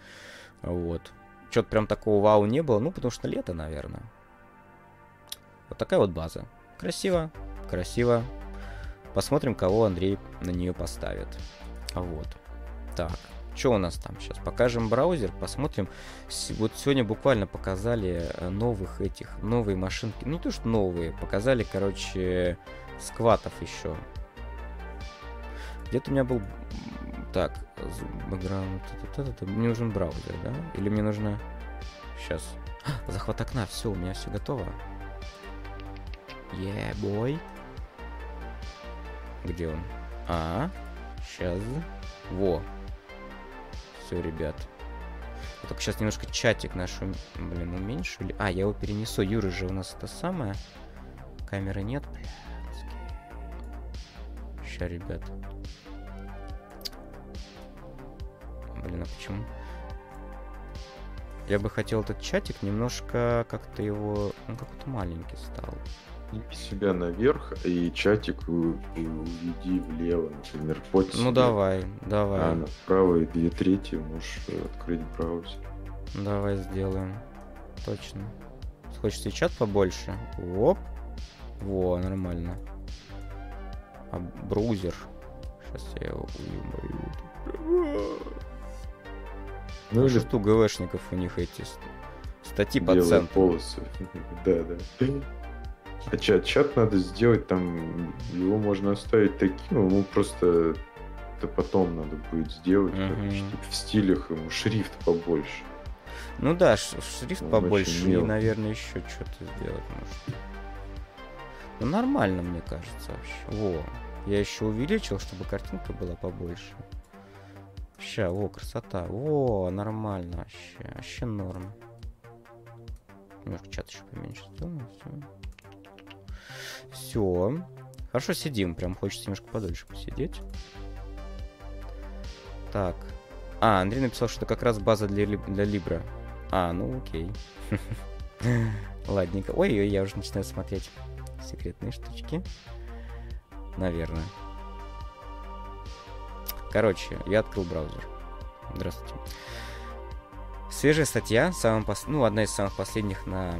Вот. Что-то прям такого вау не было, ну, потому что лето, наверное. Вот такая вот база. Красиво, красиво. Посмотрим, кого Андрей на нее поставит. Вот. Так. Что у нас там сейчас? Покажем браузер, посмотрим. Вот сегодня буквально показали э, новых этих, новые машинки. Ну, не то, что новые, показали, короче, скватов еще. Где-то у меня был... Так, бэкграунд... Мне нужен браузер, да? Или мне нужно... Сейчас. Захват окна, все, у меня все готово. Yeah, boy. Где он? А, сейчас. Во, все, ребят. Только сейчас немножко чатик наш, блин, уменьшили. А, я его перенесу. Юра же у нас это самое. Камеры нет. Ща, ребят. Блин, а почему? Я бы хотел этот чатик немножко как-то его... Он какой-то маленький стал себя наверх и чатик уведи влево, например, под Ну себя. давай, давай. А направо и две трети можешь открыть браузер. Давай сделаем. Точно. Хочется и чат побольше. Оп. Во, нормально. А браузер. Сейчас я его уебаю. Ну или... Что ГВшников у них эти статьи по центру. полосы. (laughs) Да, да. А чат, чат надо сделать там, его можно оставить таким, ему просто это потом надо будет сделать, mm-hmm. короче, типа, в стилях ему шрифт побольше. Ну да, шрифт Он побольше и, наверное, еще что-то сделать может. Ну нормально, мне кажется, вообще. Во, я еще увеличил, чтобы картинка была побольше. Ща, о, красота. О, нормально вообще. Вообще норм. Немножко чат еще поменьше сделаем. Все. Все. Хорошо сидим, прям хочется немножко подольше посидеть. Так. А, Андрей написал, что это как раз база для, для Libra. А, ну окей. (laughs) Ладненько. Ой-ой, я уже начинаю смотреть секретные штучки. Наверное. Короче, я открыл браузер. Здравствуйте. Свежая статья, самым пос... ну, одна из самых последних на,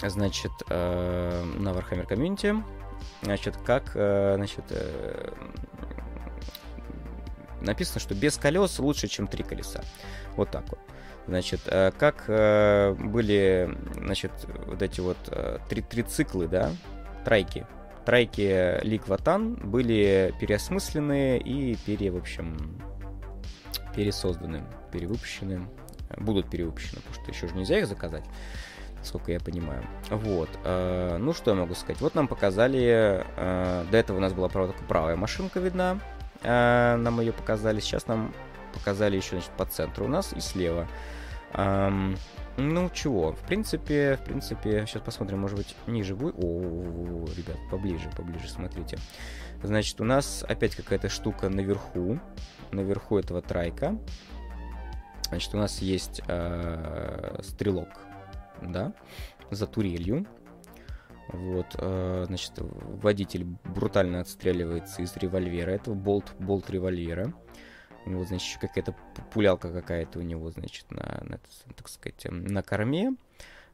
значит, э, на Warhammer Community. Значит, как, э, значит, э, написано, что без колес лучше, чем три колеса. Вот так вот. Значит, э, как э, были, значит, вот эти вот э, три, три циклы, да, трайки, трайки Ликватан были переосмыслены и пере, в общем, пересозданы, перевыпущены, будут перевыпущены, потому что еще же нельзя их заказать, сколько я понимаю. Вот. Ну, что я могу сказать? Вот нам показали, до этого у нас была, правда, правая машинка видна, нам ее показали, сейчас нам показали еще, значит, по центру у нас и слева. Um, ну, чего, в принципе, в принципе, сейчас посмотрим, может быть, ниже будет. О, ребят, поближе, поближе, смотрите. Значит, у нас опять какая-то штука наверху, наверху этого трайка. Значит, у нас есть э, стрелок, да, за турелью. Вот, э, значит, водитель брутально отстреливается из револьвера. Это болт, болт револьвера. У него, значит, какая-то пулялка какая-то у него, значит, на, на, так сказать, эм, на корме.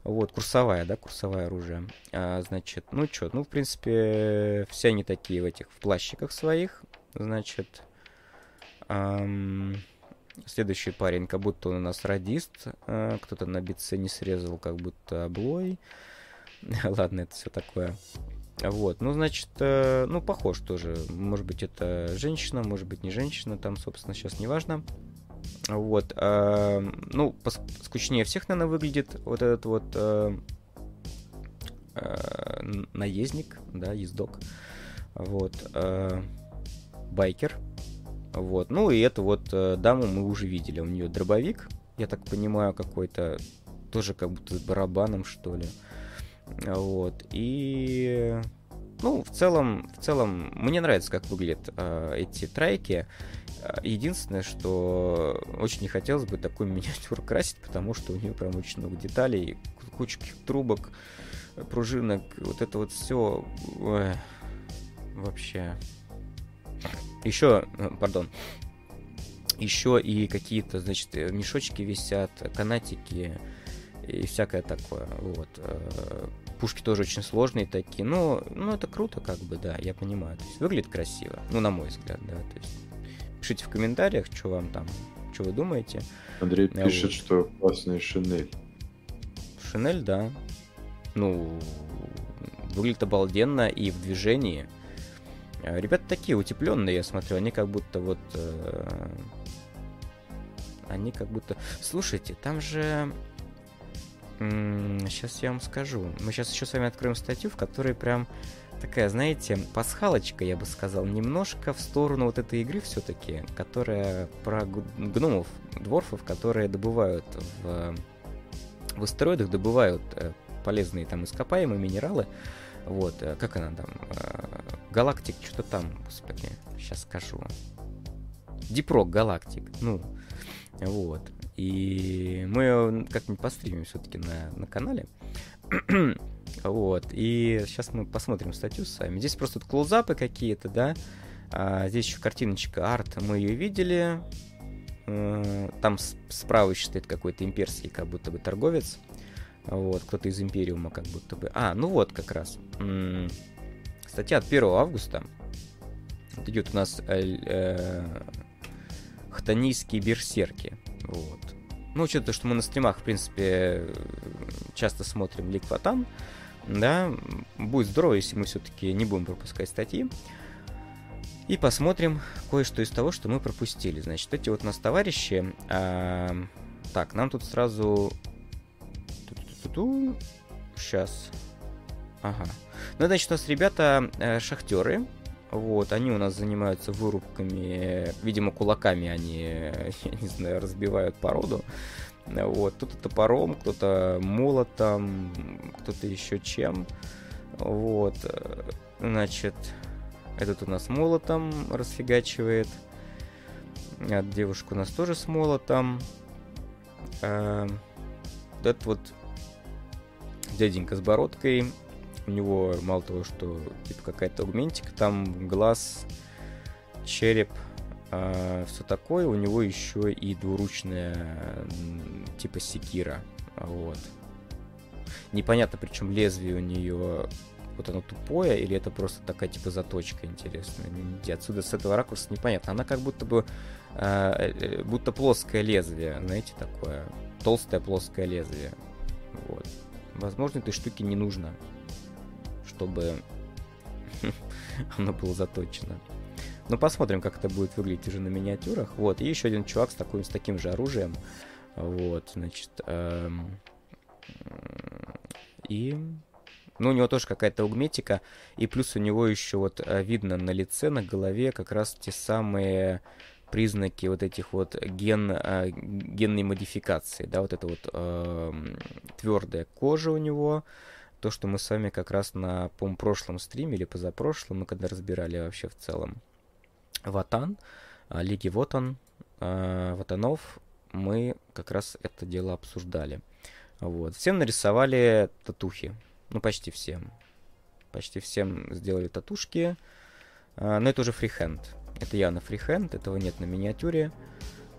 Вот, курсовая, да, курсовое оружие. А, значит, ну что, ну, в принципе, все они такие в этих, в плащиках своих. Значит, эм, следующий парень, как будто он у нас радист. Э, кто-то на бице не срезал, как будто облой. (laughs) Ладно, это все такое. Вот, ну, значит, э, ну, похож тоже. Может быть, это женщина, может быть, не женщина, там, собственно, сейчас не важно. Вот, э, ну, скучнее всех, наверное, выглядит вот этот вот э, э, наездник, да, ездок. Вот, э, байкер. Вот, ну, и эту вот э, даму мы уже видели. У нее дробовик, я так понимаю, какой-то, тоже как будто с барабаном, что ли. Вот. И ну, в целом, в целом, мне нравится, как выглядят э, эти трайки. Единственное, что очень не хотелось бы такую (laughs) миниатюру красить, потому что у нее прям очень много деталей, кучки трубок, пружинок, вот это вот все вообще. Еще, э, пардон, еще и какие-то, значит, мешочки висят, канатики, и всякое такое. Вот. Э, пушки тоже очень сложные такие. Ну, ну, это круто, как бы, да, я понимаю. То есть выглядит красиво. Ну, на мой взгляд, да. То есть пишите в комментариях, что вам там, что вы думаете. Андрей а пишет, вот. что классная шинель. Шинель, да. Ну, выглядит обалденно и в движении. Э, ребята такие утепленные, я смотрю, они как будто вот... Э, они как будто... Слушайте, там же Сейчас я вам скажу. Мы сейчас еще с вами откроем статью, в которой прям такая, знаете, пасхалочка, я бы сказал, немножко в сторону вот этой игры все-таки, которая про гномов, дворфов, которые добывают в, в астероидах, добывают э, полезные там ископаемые минералы. Вот, э, как она там? Э, галактик, что-то там, господи, сейчас скажу. Дипрок Галактик, ну, вот. И мы как-нибудь постримим все-таки на, на канале. (clears throat) вот. И сейчас мы посмотрим статью с вами. Здесь просто клоузапы какие-то, да. А, здесь еще картиночка арт. Мы ее видели. Там справа еще стоит какой-то имперский, как будто бы торговец. Вот, кто-то из Империума, как будто бы. А, ну вот как раз. Статья от 1 августа. Вот идет у нас э, э, хтонийские берсерки. Вот. Ну, учитывая, что мы на стримах, в принципе, часто смотрим Ликватан, да, будет здорово, если мы все-таки не будем пропускать статьи. И посмотрим кое-что из того, что мы пропустили. Значит, эти вот у нас товарищи... А, так, нам тут сразу... Сейчас. Ага. Ну, значит, у нас ребята э, шахтеры, вот, они у нас занимаются вырубками, видимо, кулаками они, (laughs) я не знаю, разбивают породу. Вот, кто-то топором, кто-то молотом, кто-то еще чем. Вот, значит, этот у нас молотом расфигачивает. От девушка у нас тоже с молотом. Э, этот вот дяденька с бородкой. У него мало того, что типа какая-то аугментика, там глаз, череп, э, все такое. У него еще и двуручная типа секира. Вот. Непонятно, причем лезвие у нее вот оно тупое, или это просто такая типа заточка интересная. Отсюда с этого ракурса непонятно. Она как будто бы э, э, будто плоское лезвие, знаете, такое толстое плоское лезвие. Вот. Возможно, этой штуки не нужно, чтобы (laughs) оно было заточено. Но посмотрим, как это будет выглядеть уже на миниатюрах. Вот, и еще один чувак с, такой, с таким же оружием. Вот, значит, эм, и ну, у него тоже какая-то аугметика, и плюс у него еще вот э, видно на лице, на голове как раз те самые признаки вот этих вот ген, э, генной модификации, да, вот это вот э, твердая кожа у него, то, что мы с вами как раз на, по прошлом стриме или позапрошлом, мы когда разбирали вообще в целом Ватан, э, Лиги Вотан, э, Ватанов, мы как раз это дело обсуждали. Вот. Всем нарисовали татухи, ну, почти всем. Почти всем сделали татушки. А, но это уже фрихенд. Это явно фрихенд, этого нет на миниатюре.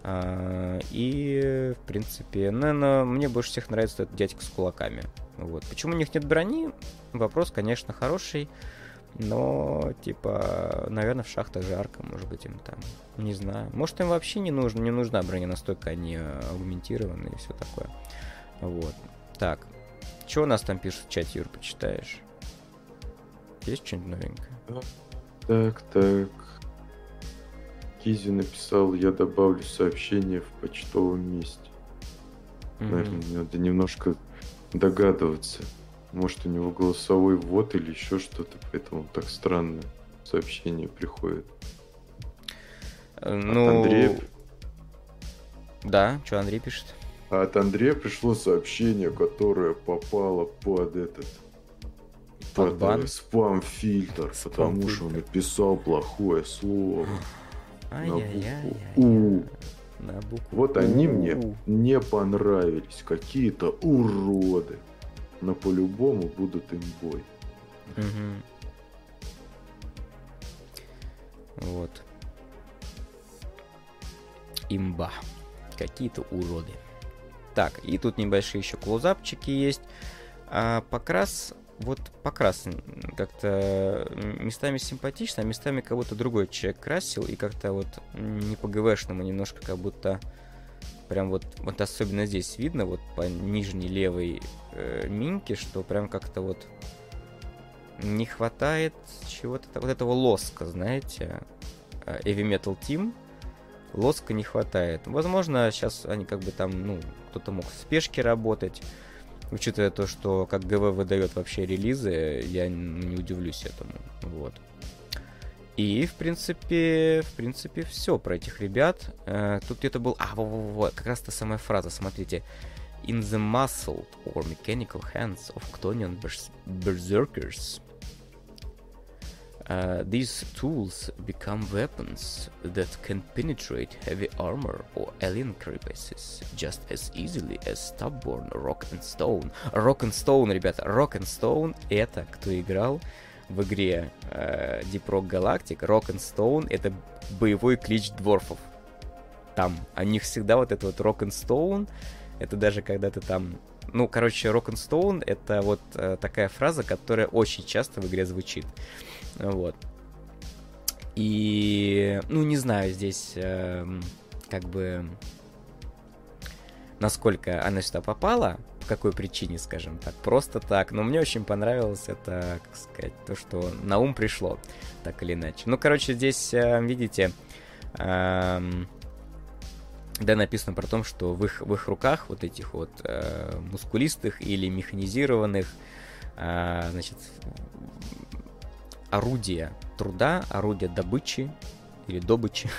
А, и, в принципе, наверное, мне больше всех нравится этот дядька с кулаками. Вот. Почему у них нет брони? Вопрос, конечно, хороший. Но, типа, наверное, в шахтах жарко, может быть, им там. Не знаю. Может, им вообще не нужно, не нужна броня, настолько они аугментированы и все такое. Вот. Так, что у нас там пишут в чате, Юр, почитаешь? Есть что-нибудь новенькое? Так, так. Кизи написал, я добавлю сообщение в почтовом месте. Mm-hmm. Наверное, надо немножко догадываться. Может, у него голосовой ввод или еще что-то, поэтому так странно сообщение приходит. Э, ну... От Андрея... Да, что Андрей пишет? А от Андрея пришло сообщение, которое попало под этот под, под бан? спам-фильтр, спам потому что он написал плохое слово (gasps) на букву У. На букву вот они мне не понравились. Какие-то уроды. Но по-любому будут имбой. Угу. Вот. Имба. Какие-то уроды. Так, и тут небольшие еще клоузапчики есть. А покрас, вот покрас как-то местами симпатично, а местами будто другой человек красил, и как-то вот не по-ГВшному немножко как будто прям вот, вот особенно здесь видно, вот по нижней левой э, минке, что прям как-то вот не хватает чего-то, вот этого лоска, знаете, э, Heavy Metal Team, лоска не хватает. Возможно, сейчас они как бы там, ну, кто-то мог в спешке работать. Учитывая то, что как ГВ выдает вообще релизы, я не удивлюсь этому. Вот. И, в принципе, в принципе, все про этих ребят. Э, тут где-то был... А, во, как раз та самая фраза, смотрите. In the muscle or mechanical hands of Ctonian berserkers, Uh, these tools become weapons that can penetrate heavy armor or alien crevices just as easily as stubborn Rock and Stone. Rock and Stone, ребята, Rock and Stone это кто играл в игре uh, Deep Rock Galactic. Rock and Stone это боевой клич дворфов. Там, у них всегда вот это вот Rock and Stone, это даже когда ты там ну, короче, Rock and Stone это вот э, такая фраза, которая очень часто в игре звучит. Вот. И, ну, не знаю здесь, э, как бы, насколько она сюда попала, по какой причине, скажем так, просто так. Но мне очень понравилось это, как сказать, то, что на ум пришло, так или иначе. Ну, короче, здесь, э, видите, э, да, написано про то, что в их, в их руках вот этих вот э, мускулистых или механизированных, э, значит, орудия труда, орудия добычи или добычи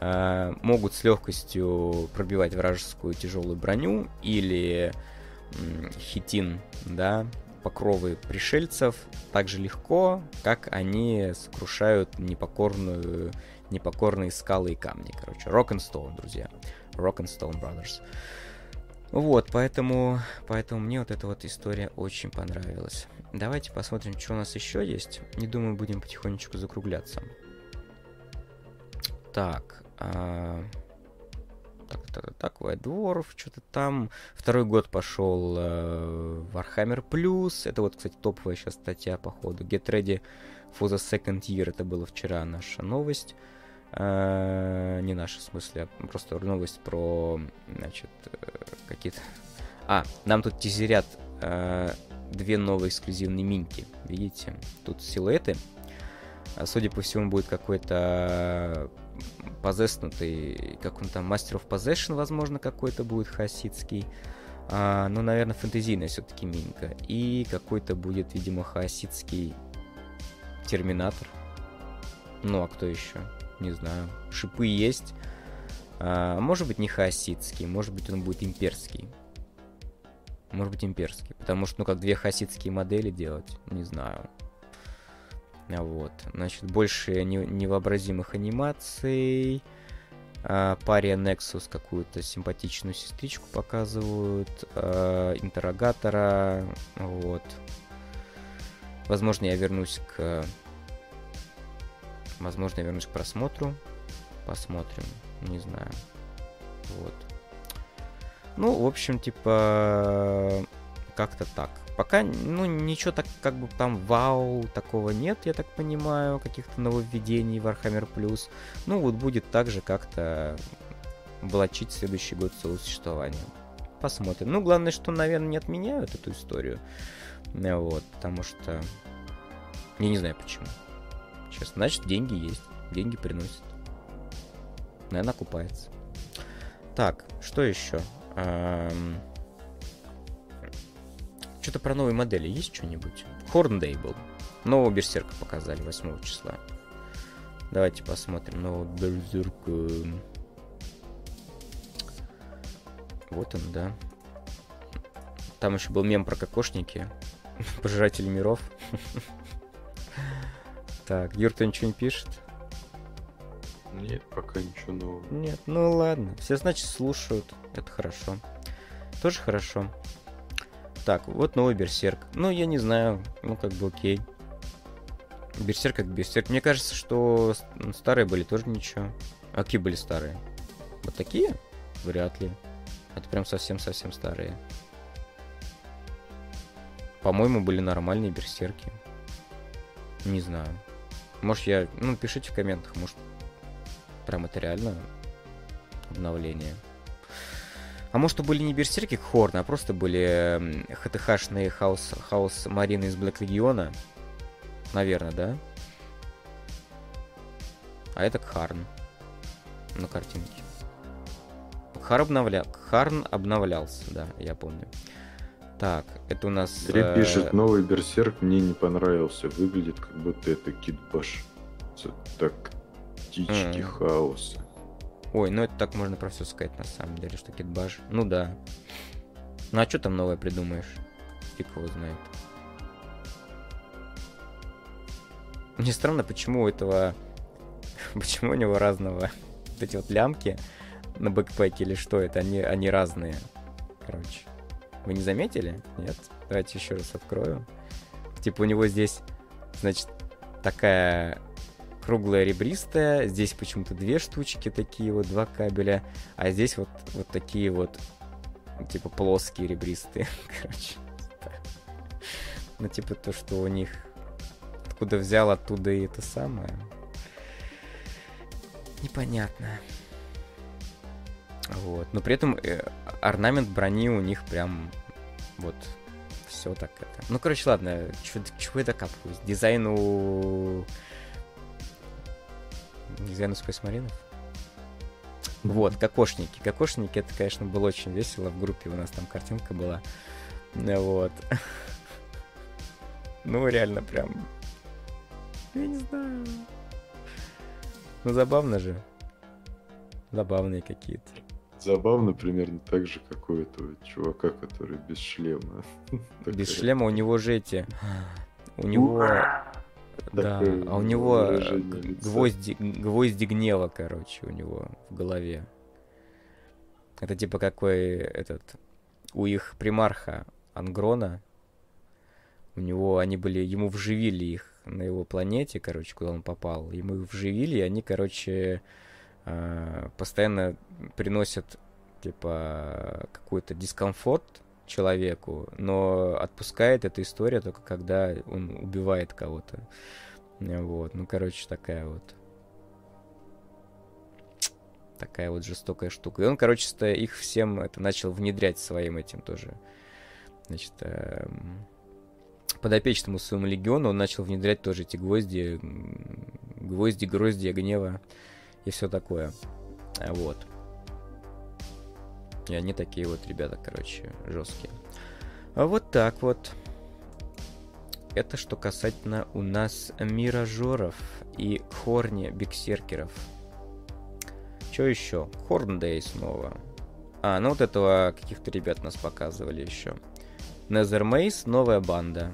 а, (laughs) могут с легкостью пробивать вражескую тяжелую броню или хитин, да, покровы пришельцев так же легко, как они сокрушают непокорную непокорные скалы и камни, короче. Rock and Stone, друзья. Rock and Stone Brothers. Вот, поэтому, поэтому мне вот эта вот история очень понравилась. Давайте посмотрим, что у нас еще есть. Не думаю, будем потихонечку закругляться. Так, а... так, так, так, White Dwarf, что-то там. Второй год пошел э, Warhammer Plus. Это вот, кстати, топовая сейчас статья, походу. Get ready for the second year. Это было вчера наша новость. Э, не наша, в смысле, а просто новость про, значит, э, какие-то... А, нам тут тизерят э, две новые эксклюзивные минки. Видите? Тут силуэты. А, судя по всему, будет какой-то позеснутый, как он там, Master of Possession, возможно, какой-то будет хасидский. А, ну, наверное, фэнтезийная все-таки минка. И какой-то будет, видимо, хаоситский Терминатор. Ну, а кто еще? Не знаю. Шипы есть. А, может быть, не хаоситский, может быть, он будет имперский. Может быть, имперский. Потому что, ну, как две хасидские модели делать, не знаю. Вот. Значит, больше не, невообразимых анимаций. А, пария Nexus какую-то симпатичную сестричку показывают. А, интеррогатора. Вот. Возможно, я вернусь к... Возможно, я вернусь к просмотру. Посмотрим. Не знаю. Вот. Ну, в общем, типа, как-то так. Пока, ну, ничего так, как бы там вау, такого нет, я так понимаю, каких-то нововведений в Warhammer Plus. Ну, вот будет так же как-то влачить следующий год своего существования. Посмотрим. Ну, главное, что, наверное, не отменяют эту историю. Вот, потому что... Я не знаю почему. Честно, значит, деньги есть. Деньги приносят. Наверное, окупается. Так, что еще? Что-то про новые модели есть что-нибудь? Хорндей был. Нового Берсерка показали 8 числа. Давайте посмотрим нового Берсерка. Вот он, да. Там еще был мем про кокошники. (laughs) Пожиратели миров. (laughs) Так, Юр, ничего не пишет? Нет, пока ничего нового. Нет, ну ладно. Все, значит, слушают. Это хорошо. Тоже хорошо. Так, вот новый Берсерк. Ну, я не знаю. Ну, как бы окей. Берсерк как Берсерк. Мне кажется, что старые были тоже ничего. А какие были старые? Вот такие? Вряд ли. Это прям совсем-совсем старые. По-моему, были нормальные берсерки. Не знаю. Может, я... Ну, пишите в комментах, может, прям это реально обновление. А может, то были не берсерки Хорн, а просто были ХТХшные хаос, хаос Марины из Блэк Легиона. Наверное, да? А это Кхарн на картинке. Кхар обновля... Кхарн обновлялся, да, я помню. Так, это у нас... Дри э... пишет, новый Берсерк мне не понравился. Выглядит, как будто это Китбаш. Тактички mm. хаоса. Ой, ну это так можно про все сказать на самом деле, что Китбаш. Ну да. Ну а что там новое придумаешь? Фиг его знает. Мне странно, почему у этого... (laughs) Почему у него разного... (laughs) Вот эти вот лямки на бэкпеке или что это? Они, они разные. Короче. Вы не заметили? Нет? Давайте еще раз открою. Типа у него здесь, значит, такая круглая ребристая. Здесь почему-то две штучки такие вот, два кабеля. А здесь вот, вот такие вот, типа плоские ребристые. (laughs) Короче. Ну, типа то, что у них откуда взял, оттуда и это самое. Непонятно. Вот. Но при этом э, орнамент брони у них прям вот все так это. Ну, короче, ладно, чего я докапываюсь? Дизайну... Дизайну Space Marines? Вот, кокошники. Кокошники, это, конечно, было очень весело. В группе у нас там картинка была. Вот. (laughs) Ну, реально прям... Я не знаю. Ну, забавно же. Забавные какие-то. Забавно примерно так же, как у этого чувака, который без шлема. (laughs) Без шлема у него же эти... У него... Да, а у него гвозди, гвозди гнева, короче, у него в голове. Это типа какой этот у их примарха Ангрона. У него они были, ему вживили их на его планете, короче, куда он попал. Ему их вживили, и они, короче, а, постоянно приносят типа какой-то дискомфорт человеку, но отпускает эта история только когда он убивает кого-то. Вот, ну, короче, такая вот такая вот жестокая штука. И он, короче, их всем это начал внедрять своим этим тоже. Значит, эм, подопечному своему легиону он начал внедрять тоже эти гвозди, гвозди, грозди гнева и все такое. Вот. И они такие вот ребята, короче, жесткие. А вот так вот. Это что касательно у нас миражоров и хорни биксеркеров. Что еще? Хорндей снова. А, ну вот этого каких-то ребят нас показывали еще. Maze, новая банда.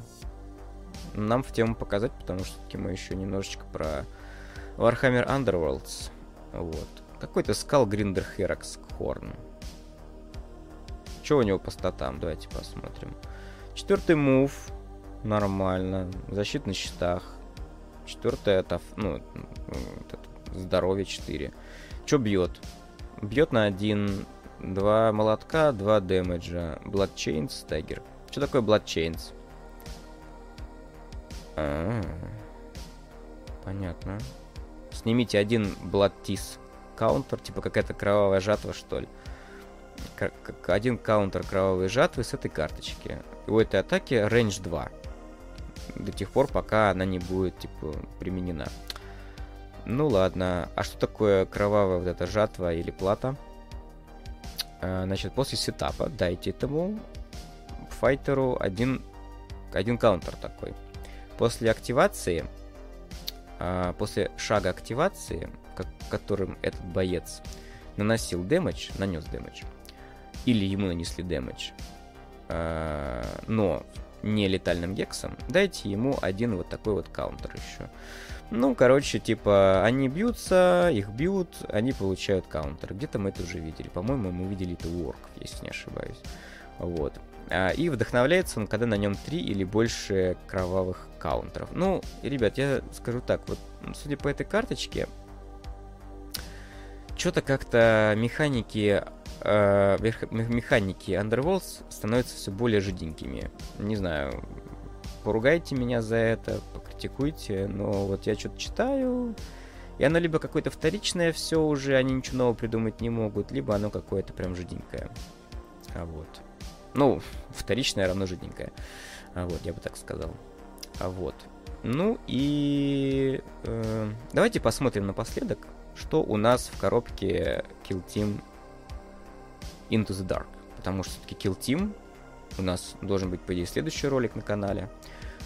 Нам в тему показать, потому что таки мы еще немножечко про Warhammer Underworlds. Вот. Какой-то скал Гриндер Херакс Хорн. Что у него по статам? Давайте посмотрим. Четвертый мув. Нормально. Защита на щитах. Четвертое это, ну, здоровье 4. Что бьет? Бьет на один, два молотка, два дэмэджа. Bloodchains, стагер. Что такое Bloodchains? А Понятно. Снимите один Bloodtis каунтер, типа какая-то кровавая жатва, что ли. Один каунтер кровавой жатвы с этой карточки. У этой атаки range 2. До тех пор, пока она не будет, типа, применена. Ну ладно, а что такое кровавая вот эта жатва или плата? А, значит, после сетапа дайте этому файтеру один, один каунтер такой. После активации, а, после шага активации, которым этот боец наносил дэмэдж, нанес дэмэдж, или ему нанесли дэмэдж, а, но не летальным гексом, дайте ему один вот такой вот каунтер еще. Ну, короче, типа, они бьются, их бьют, они получают каунтер. Где-то мы это уже видели. По-моему, мы видели это у орков, если не ошибаюсь. Вот. А, и вдохновляется он, когда на нем три или больше кровавых каунтеров. Ну, ребят, я скажу так, вот, судя по этой карточке, что-то как-то механики э, механики Underworlds становятся все более жиденькими. Не знаю, поругайте меня за это, критикуйте, но вот я что-то читаю, и оно либо какое-то вторичное все уже, они ничего нового придумать не могут, либо оно какое-то прям жиденькое. А вот. Ну, вторичное равно жиденькое. А вот, я бы так сказал. А вот. Ну и э, давайте посмотрим напоследок, что у нас в коробке Kill Team Into the Dark. Потому что все-таки Kill Team у нас должен быть, по идее, следующий ролик на канале.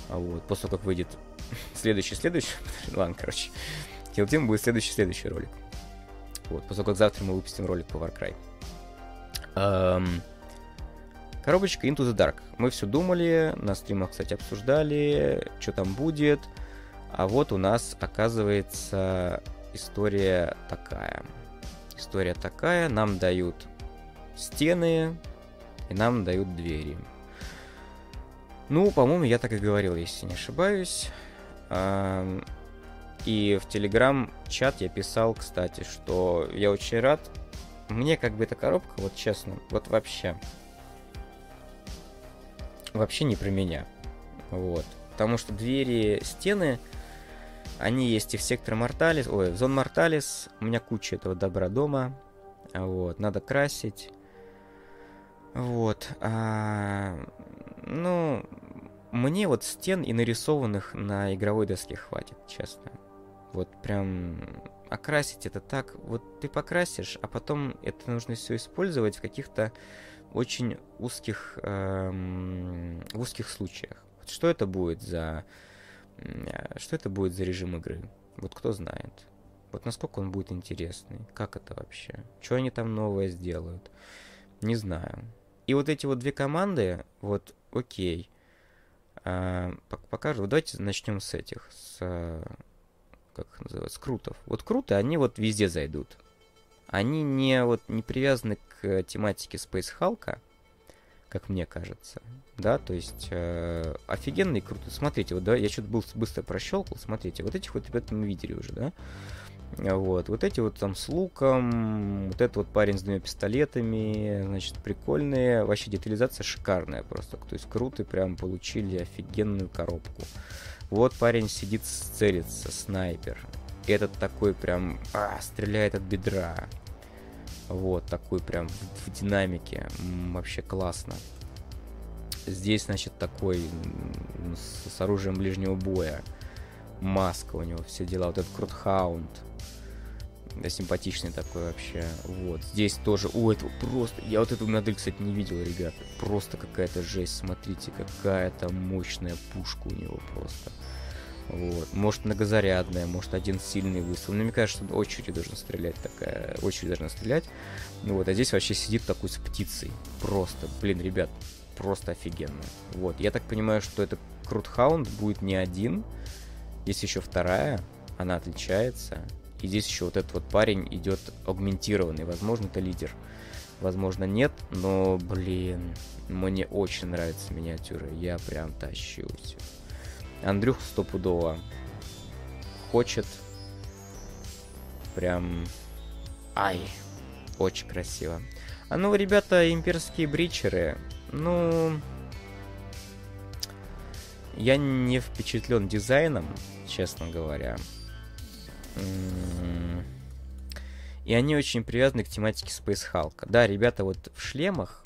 А вот, после того, как выйдет (laughs) следующий, следующий, (laughs) ладно, короче, Kill Team будет следующий, следующий ролик. Вот, после того, как завтра мы выпустим ролик по Warcry. Эм, коробочка Into the Dark. Мы все думали, на стримах, кстати, обсуждали, что там будет. А вот у нас, оказывается, история такая. История такая, нам дают стены, и нам дают двери. Ну, по-моему, я так и говорил, если не ошибаюсь. И в Телеграм-чат я писал, кстати, что я очень рад. Мне как бы эта коробка, вот честно, вот вообще. Вообще не про меня. Вот. Потому что двери, стены, они есть и в сектор Морталис, ой, в зон Морталис. У меня куча этого добра дома. Вот, надо красить. Вот. А, ну, мне вот стен и нарисованных на игровой доске хватит, честно. Вот прям окрасить это так, вот ты покрасишь, а потом это нужно все использовать в каких-то очень узких, эм, узких случаях. Вот что это будет за, что это будет за режим игры? Вот кто знает. Вот насколько он будет интересный, как это вообще, что они там новое сделают, не знаю. И вот эти вот две команды, вот, окей, А, покажу. Давайте начнем с этих, с как их называют, с крутов. Вот круты, они вот везде зайдут. Они не вот не привязаны к тематике Space Hulk, как мне кажется. Да, то есть э, офигенный круто. Смотрите, вот да, я что-то был быстро прощелкал. Смотрите, вот этих вот ребят мы видели уже, да. Вот, вот эти вот там с луком, вот этот вот парень с двумя пистолетами, значит, прикольные, вообще детализация шикарная просто, то есть круто, прям получили офигенную коробку. Вот парень сидит, целится, снайпер, этот такой прям, а, стреляет от бедра, вот, такой прям в, в динамике, М, вообще классно. Здесь, значит, такой с, с оружием ближнего боя, маска у него, все дела, вот этот крутхаунд, да, симпатичный такой вообще. Вот. Здесь тоже... О, это просто... Я вот эту модель, кстати, не видел, ребята. Просто какая-то жесть. Смотрите, какая-то мощная пушка у него просто. Вот. Может, многозарядная, может, один сильный выстрел. Но мне кажется, что очередь должна стрелять такая. Очередь должна стрелять. Ну вот, а здесь вообще сидит такой с птицей. Просто, блин, ребят, просто офигенно. Вот. Я так понимаю, что это Крутхаунд будет не один. Есть еще вторая. Она отличается. И здесь еще вот этот вот парень идет аугментированный. Возможно, это лидер. Возможно, нет, но, блин, мне очень нравятся миниатюры. Я прям тащусь. Андрюх стопудово хочет. Прям... Ай, очень красиво. А ну, ребята, имперские бричеры, ну... Я не впечатлен дизайном, честно говоря. И они очень привязаны к тематике Space Hulk. Да, ребята вот в шлемах,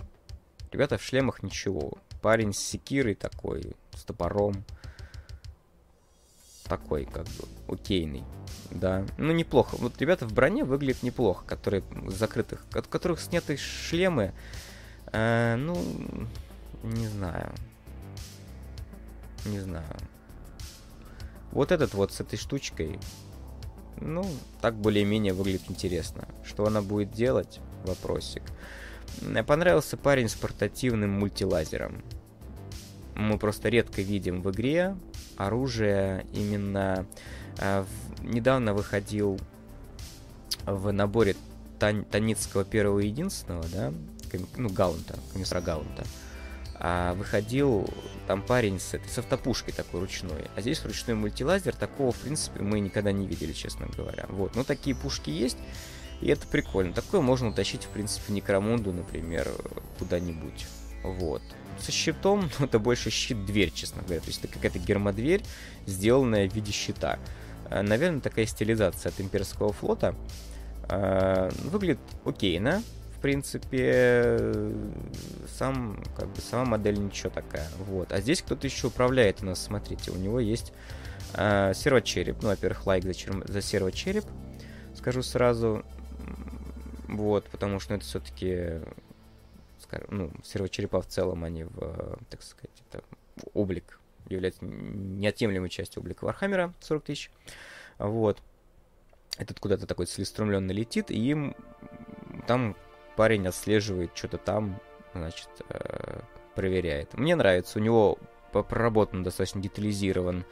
ребята в шлемах ничего. Парень с секирой такой, с топором. Такой, как бы, окейный. Да, ну неплохо. Вот ребята в броне выглядят неплохо, которые закрытых, от которых сняты шлемы. Э, ну, не знаю. Не знаю. Вот этот вот с этой штучкой ну, так более-менее выглядит интересно. Что она будет делать? Вопросик. Мне понравился парень с портативным мультилазером. Мы просто редко видим в игре оружие именно... Э, в, недавно выходил в наборе Тан, Таницкого первого и единственного, да, ну, Гаунта, комиссара Гаунта, а выходил там парень с, этой, с автопушкой такой ручной. А здесь ручной мультилазер, такого, в принципе, мы никогда не видели, честно говоря. Вот, но такие пушки есть, и это прикольно. Такое можно утащить, в принципе, Некромунду, например, куда-нибудь. Вот. Со щитом, (laughs) ну, это больше щит-дверь, честно говоря. То есть это какая-то гермодверь, сделанная в виде щита. А, наверное, такая стилизация от имперского флота. А, выглядит окейно, принципе, сам, как бы, сама модель ничего такая. Вот. А здесь кто-то еще управляет у нас, смотрите, у него есть э, сервочереп. Ну, во-первых, лайк за, чер... за сервочереп, скажу сразу. Вот, потому что это все-таки, ну, сервочерепа в целом, они в, так сказать, это облик является неотъемлемой частью облика Warhammer а 40 тысяч. Вот. Этот куда-то такой целеустремленно летит, и им там парень отслеживает что-то там, значит, э, проверяет. Мне нравится, у него проработан достаточно детализирован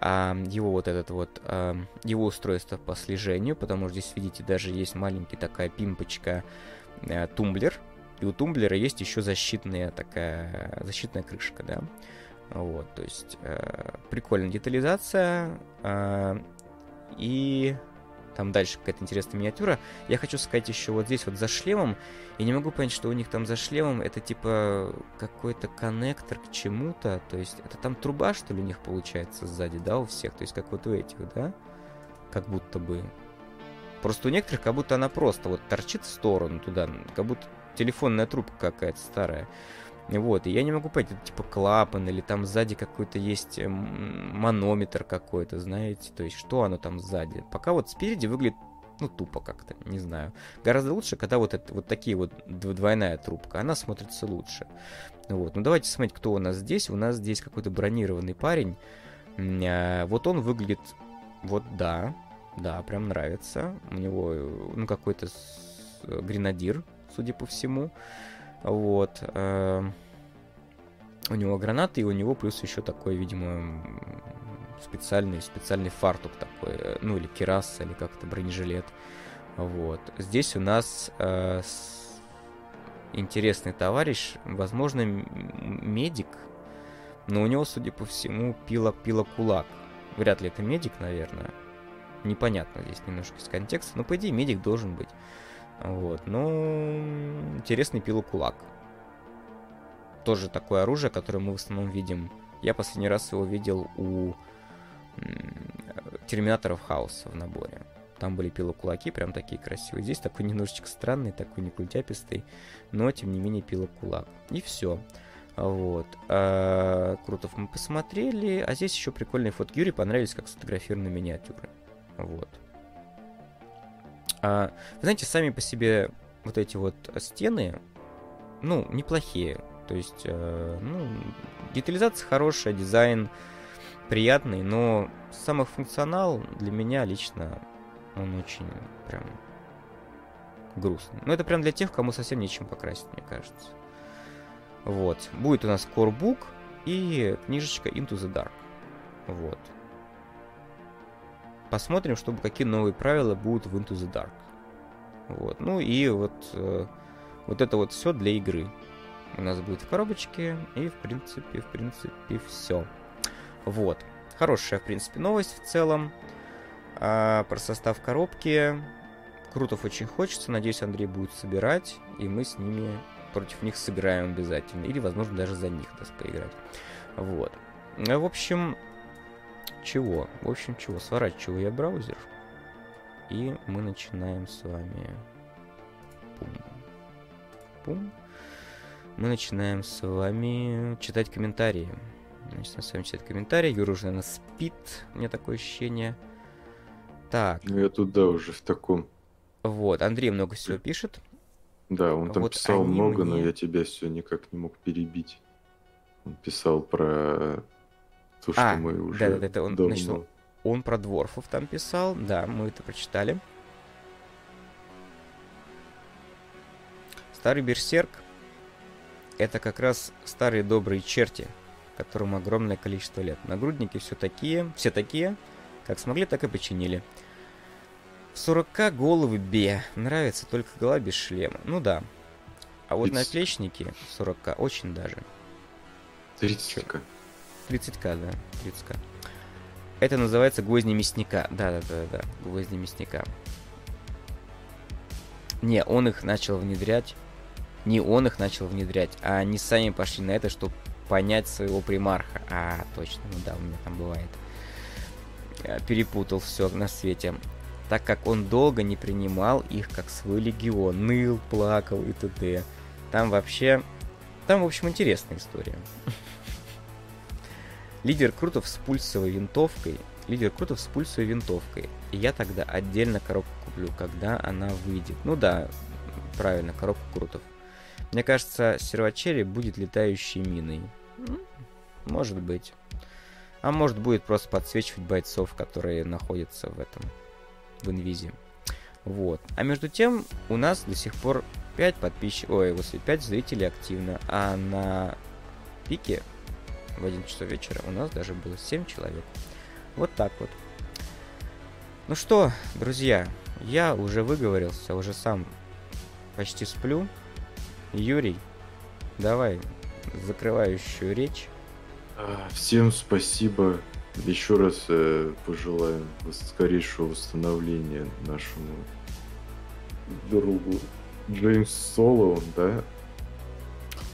его вот этот вот, его устройство по слежению, потому что здесь, видите, даже есть маленький такая пимпочка а, тумблер, и у тумблера есть еще защитная такая, защитная крышка, да. Вот, то есть э, прикольная детализация. Э, и там дальше какая-то интересная миниатюра. Я хочу сказать еще вот здесь вот за шлемом. Я не могу понять, что у них там за шлемом. Это типа какой-то коннектор к чему-то. То есть это там труба, что ли, у них получается сзади, да, у всех? То есть как вот у этих, да? Как будто бы. Просто у некоторых как будто она просто вот торчит в сторону туда. Как будто телефонная трубка какая-то старая. Вот, и я не могу понять, это типа клапан, или там сзади какой-то есть эм, манометр какой-то, знаете, то есть что оно там сзади. Пока вот спереди выглядит, ну, тупо как-то, не знаю. Гораздо лучше, когда вот, это, вот такие вот двойная трубка, она смотрится лучше. Вот, ну давайте смотреть, кто у нас здесь. У нас здесь какой-то бронированный парень. А, вот он выглядит, вот да, да, прям нравится. У него, ну, какой-то гренадир, судя по всему. Вот. Эм, У него гранаты, и у него плюс еще такой, видимо, специальный, специальный фартук такой, э, ну или кераса, или как-то бронежилет. Вот. Здесь у нас э, с... интересный товарищ, возможно, медик, но у него, судя по всему, пила, пила кулак. Вряд ли это медик, наверное. Непонятно здесь немножко из контекста, но по идее медик должен быть. Вот, ну, интересный пила кулак. Тоже такое оружие, которое мы в основном видим. Я последний раз его видел у терминаторов хаоса в наборе. Там были пилокулаки, прям такие красивые. Здесь такой немножечко странный, такой не культяпистый, но тем не менее пилокулак. И все. Вот. А, Крутов мы посмотрели. А здесь еще прикольные фотки. Юрий понравились, как сфотографированы миниатюры. Вот. А, вы знаете, сами по себе вот эти вот стены, ну, неплохие. То есть, э, ну, детализация хорошая, дизайн приятный, но самый функционал для меня лично он очень прям грустный. Но это прям для тех, кому совсем нечем покрасить, мне кажется. Вот. Будет у нас корбук и книжечка Into the Dark. Вот. Посмотрим, чтобы какие новые правила будут в Into the Dark. Вот. Ну и вот, э, вот это вот все для игры. У нас будет в коробочке. И в принципе, в принципе, все. Вот. Хорошая, в принципе, новость в целом. А, про состав коробки. Крутов очень хочется. Надеюсь, Андрей будет собирать. И мы с ними против них сыграем обязательно. Или, возможно, даже за них даст поиграть. Вот. В общем, чего? В общем, чего? Сворачиваю я браузер. И мы начинаем с вами... Пум. Пум. Мы начинаем с вами читать комментарии. Начинаем с вами читать комментарии. Юра уже, наверное, спит. У меня такое ощущение. Так. Ну, я туда уже в таком. Вот, Андрей много всего пишет. Да, он там вот писал много, мне... но я тебя все никак не мог перебить. Он писал про то, что а, мы уже да, да, да, он, давно... значит, он про дворфов там писал, да, мы это прочитали. Старый берсерк это как раз старые добрые черти, которым огромное количество лет. Нагрудники все такие, все такие, как смогли, так и починили. В 40 головы бе. Нравится только голова без шлема. Ну да. А вот 30. наплечники 40 очень даже. 30к. 30к, да. 30к. Это называется гвозди мясника. Да-да-да-да. Гвозди мясника. Не, он их начал внедрять. Не он их начал внедрять, а они сами пошли на это, чтобы понять своего примарха. А, точно, ну да, у меня там бывает. Я перепутал все на свете. Так как он долго не принимал их как свой легион, ныл, плакал и т.д. Там вообще... Там, в общем, интересная история. Лидер Крутов с пульсовой винтовкой. Лидер Крутов с пульсовой винтовкой. И я тогда отдельно коробку куплю, когда она выйдет. Ну да, правильно, коробку Крутов. Мне кажется, сервачери будет летающей миной. Может быть. А может будет просто подсвечивать бойцов, которые находятся в этом, в инвизе. Вот. А между тем, у нас до сих пор 5 подписчиков, ой, вот 5 зрителей активно, а на пике в 1 часов вечера у нас даже было 7 человек. Вот так вот. Ну что, друзья, я уже выговорился, уже сам почти сплю. Юрий, давай закрывающую речь. А, всем спасибо. Еще раз э, пожелаем скорейшего восстановления нашему другу Джеймс Соло, да?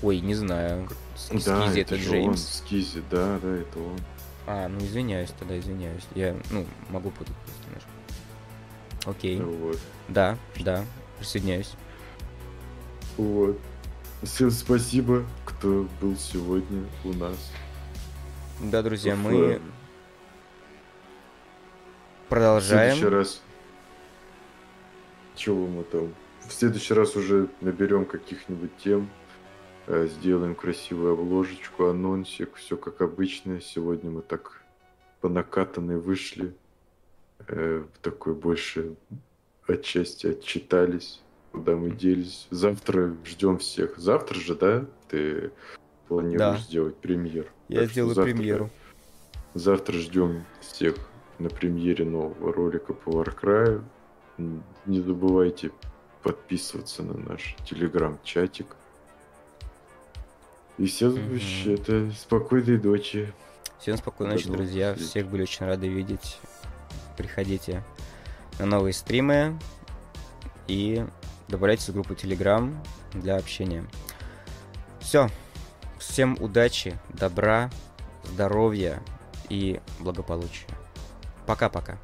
Ой, не знаю. Да, Скизи это, это Джеймс. Он, Скизи, да, да, это он. А, ну извиняюсь тогда, извиняюсь. Я, ну, могу путать просто немножко. Окей. Вот. Да, да, присоединяюсь. Вот. Всем спасибо, кто был сегодня у нас. Да, друзья, Уф, мы продолжаем. В следующий раз... Чего мы там? В следующий раз уже наберем каких-нибудь тем, сделаем красивую обложечку, анонсик, все как обычно. Сегодня мы так по накатанной вышли, э, такой больше отчасти отчитались куда мы делись. Завтра ждем всех. Завтра же, да? Ты планируешь Да. сделать премьер. Я Так сделаю завтра- премьеру. Завтра ждем всех на премьере нового ролика по Warcry. Не забывайте подписываться на наш телеграм-чатик. И все, Мгм. это спокойной ночи. Всем спокойной ночи, друзья. Всех были очень рады видеть. Приходите на новые стримы и добавляйтесь в группу Telegram для общения. Все. Всем удачи, добра, здоровья и благополучия. Пока-пока.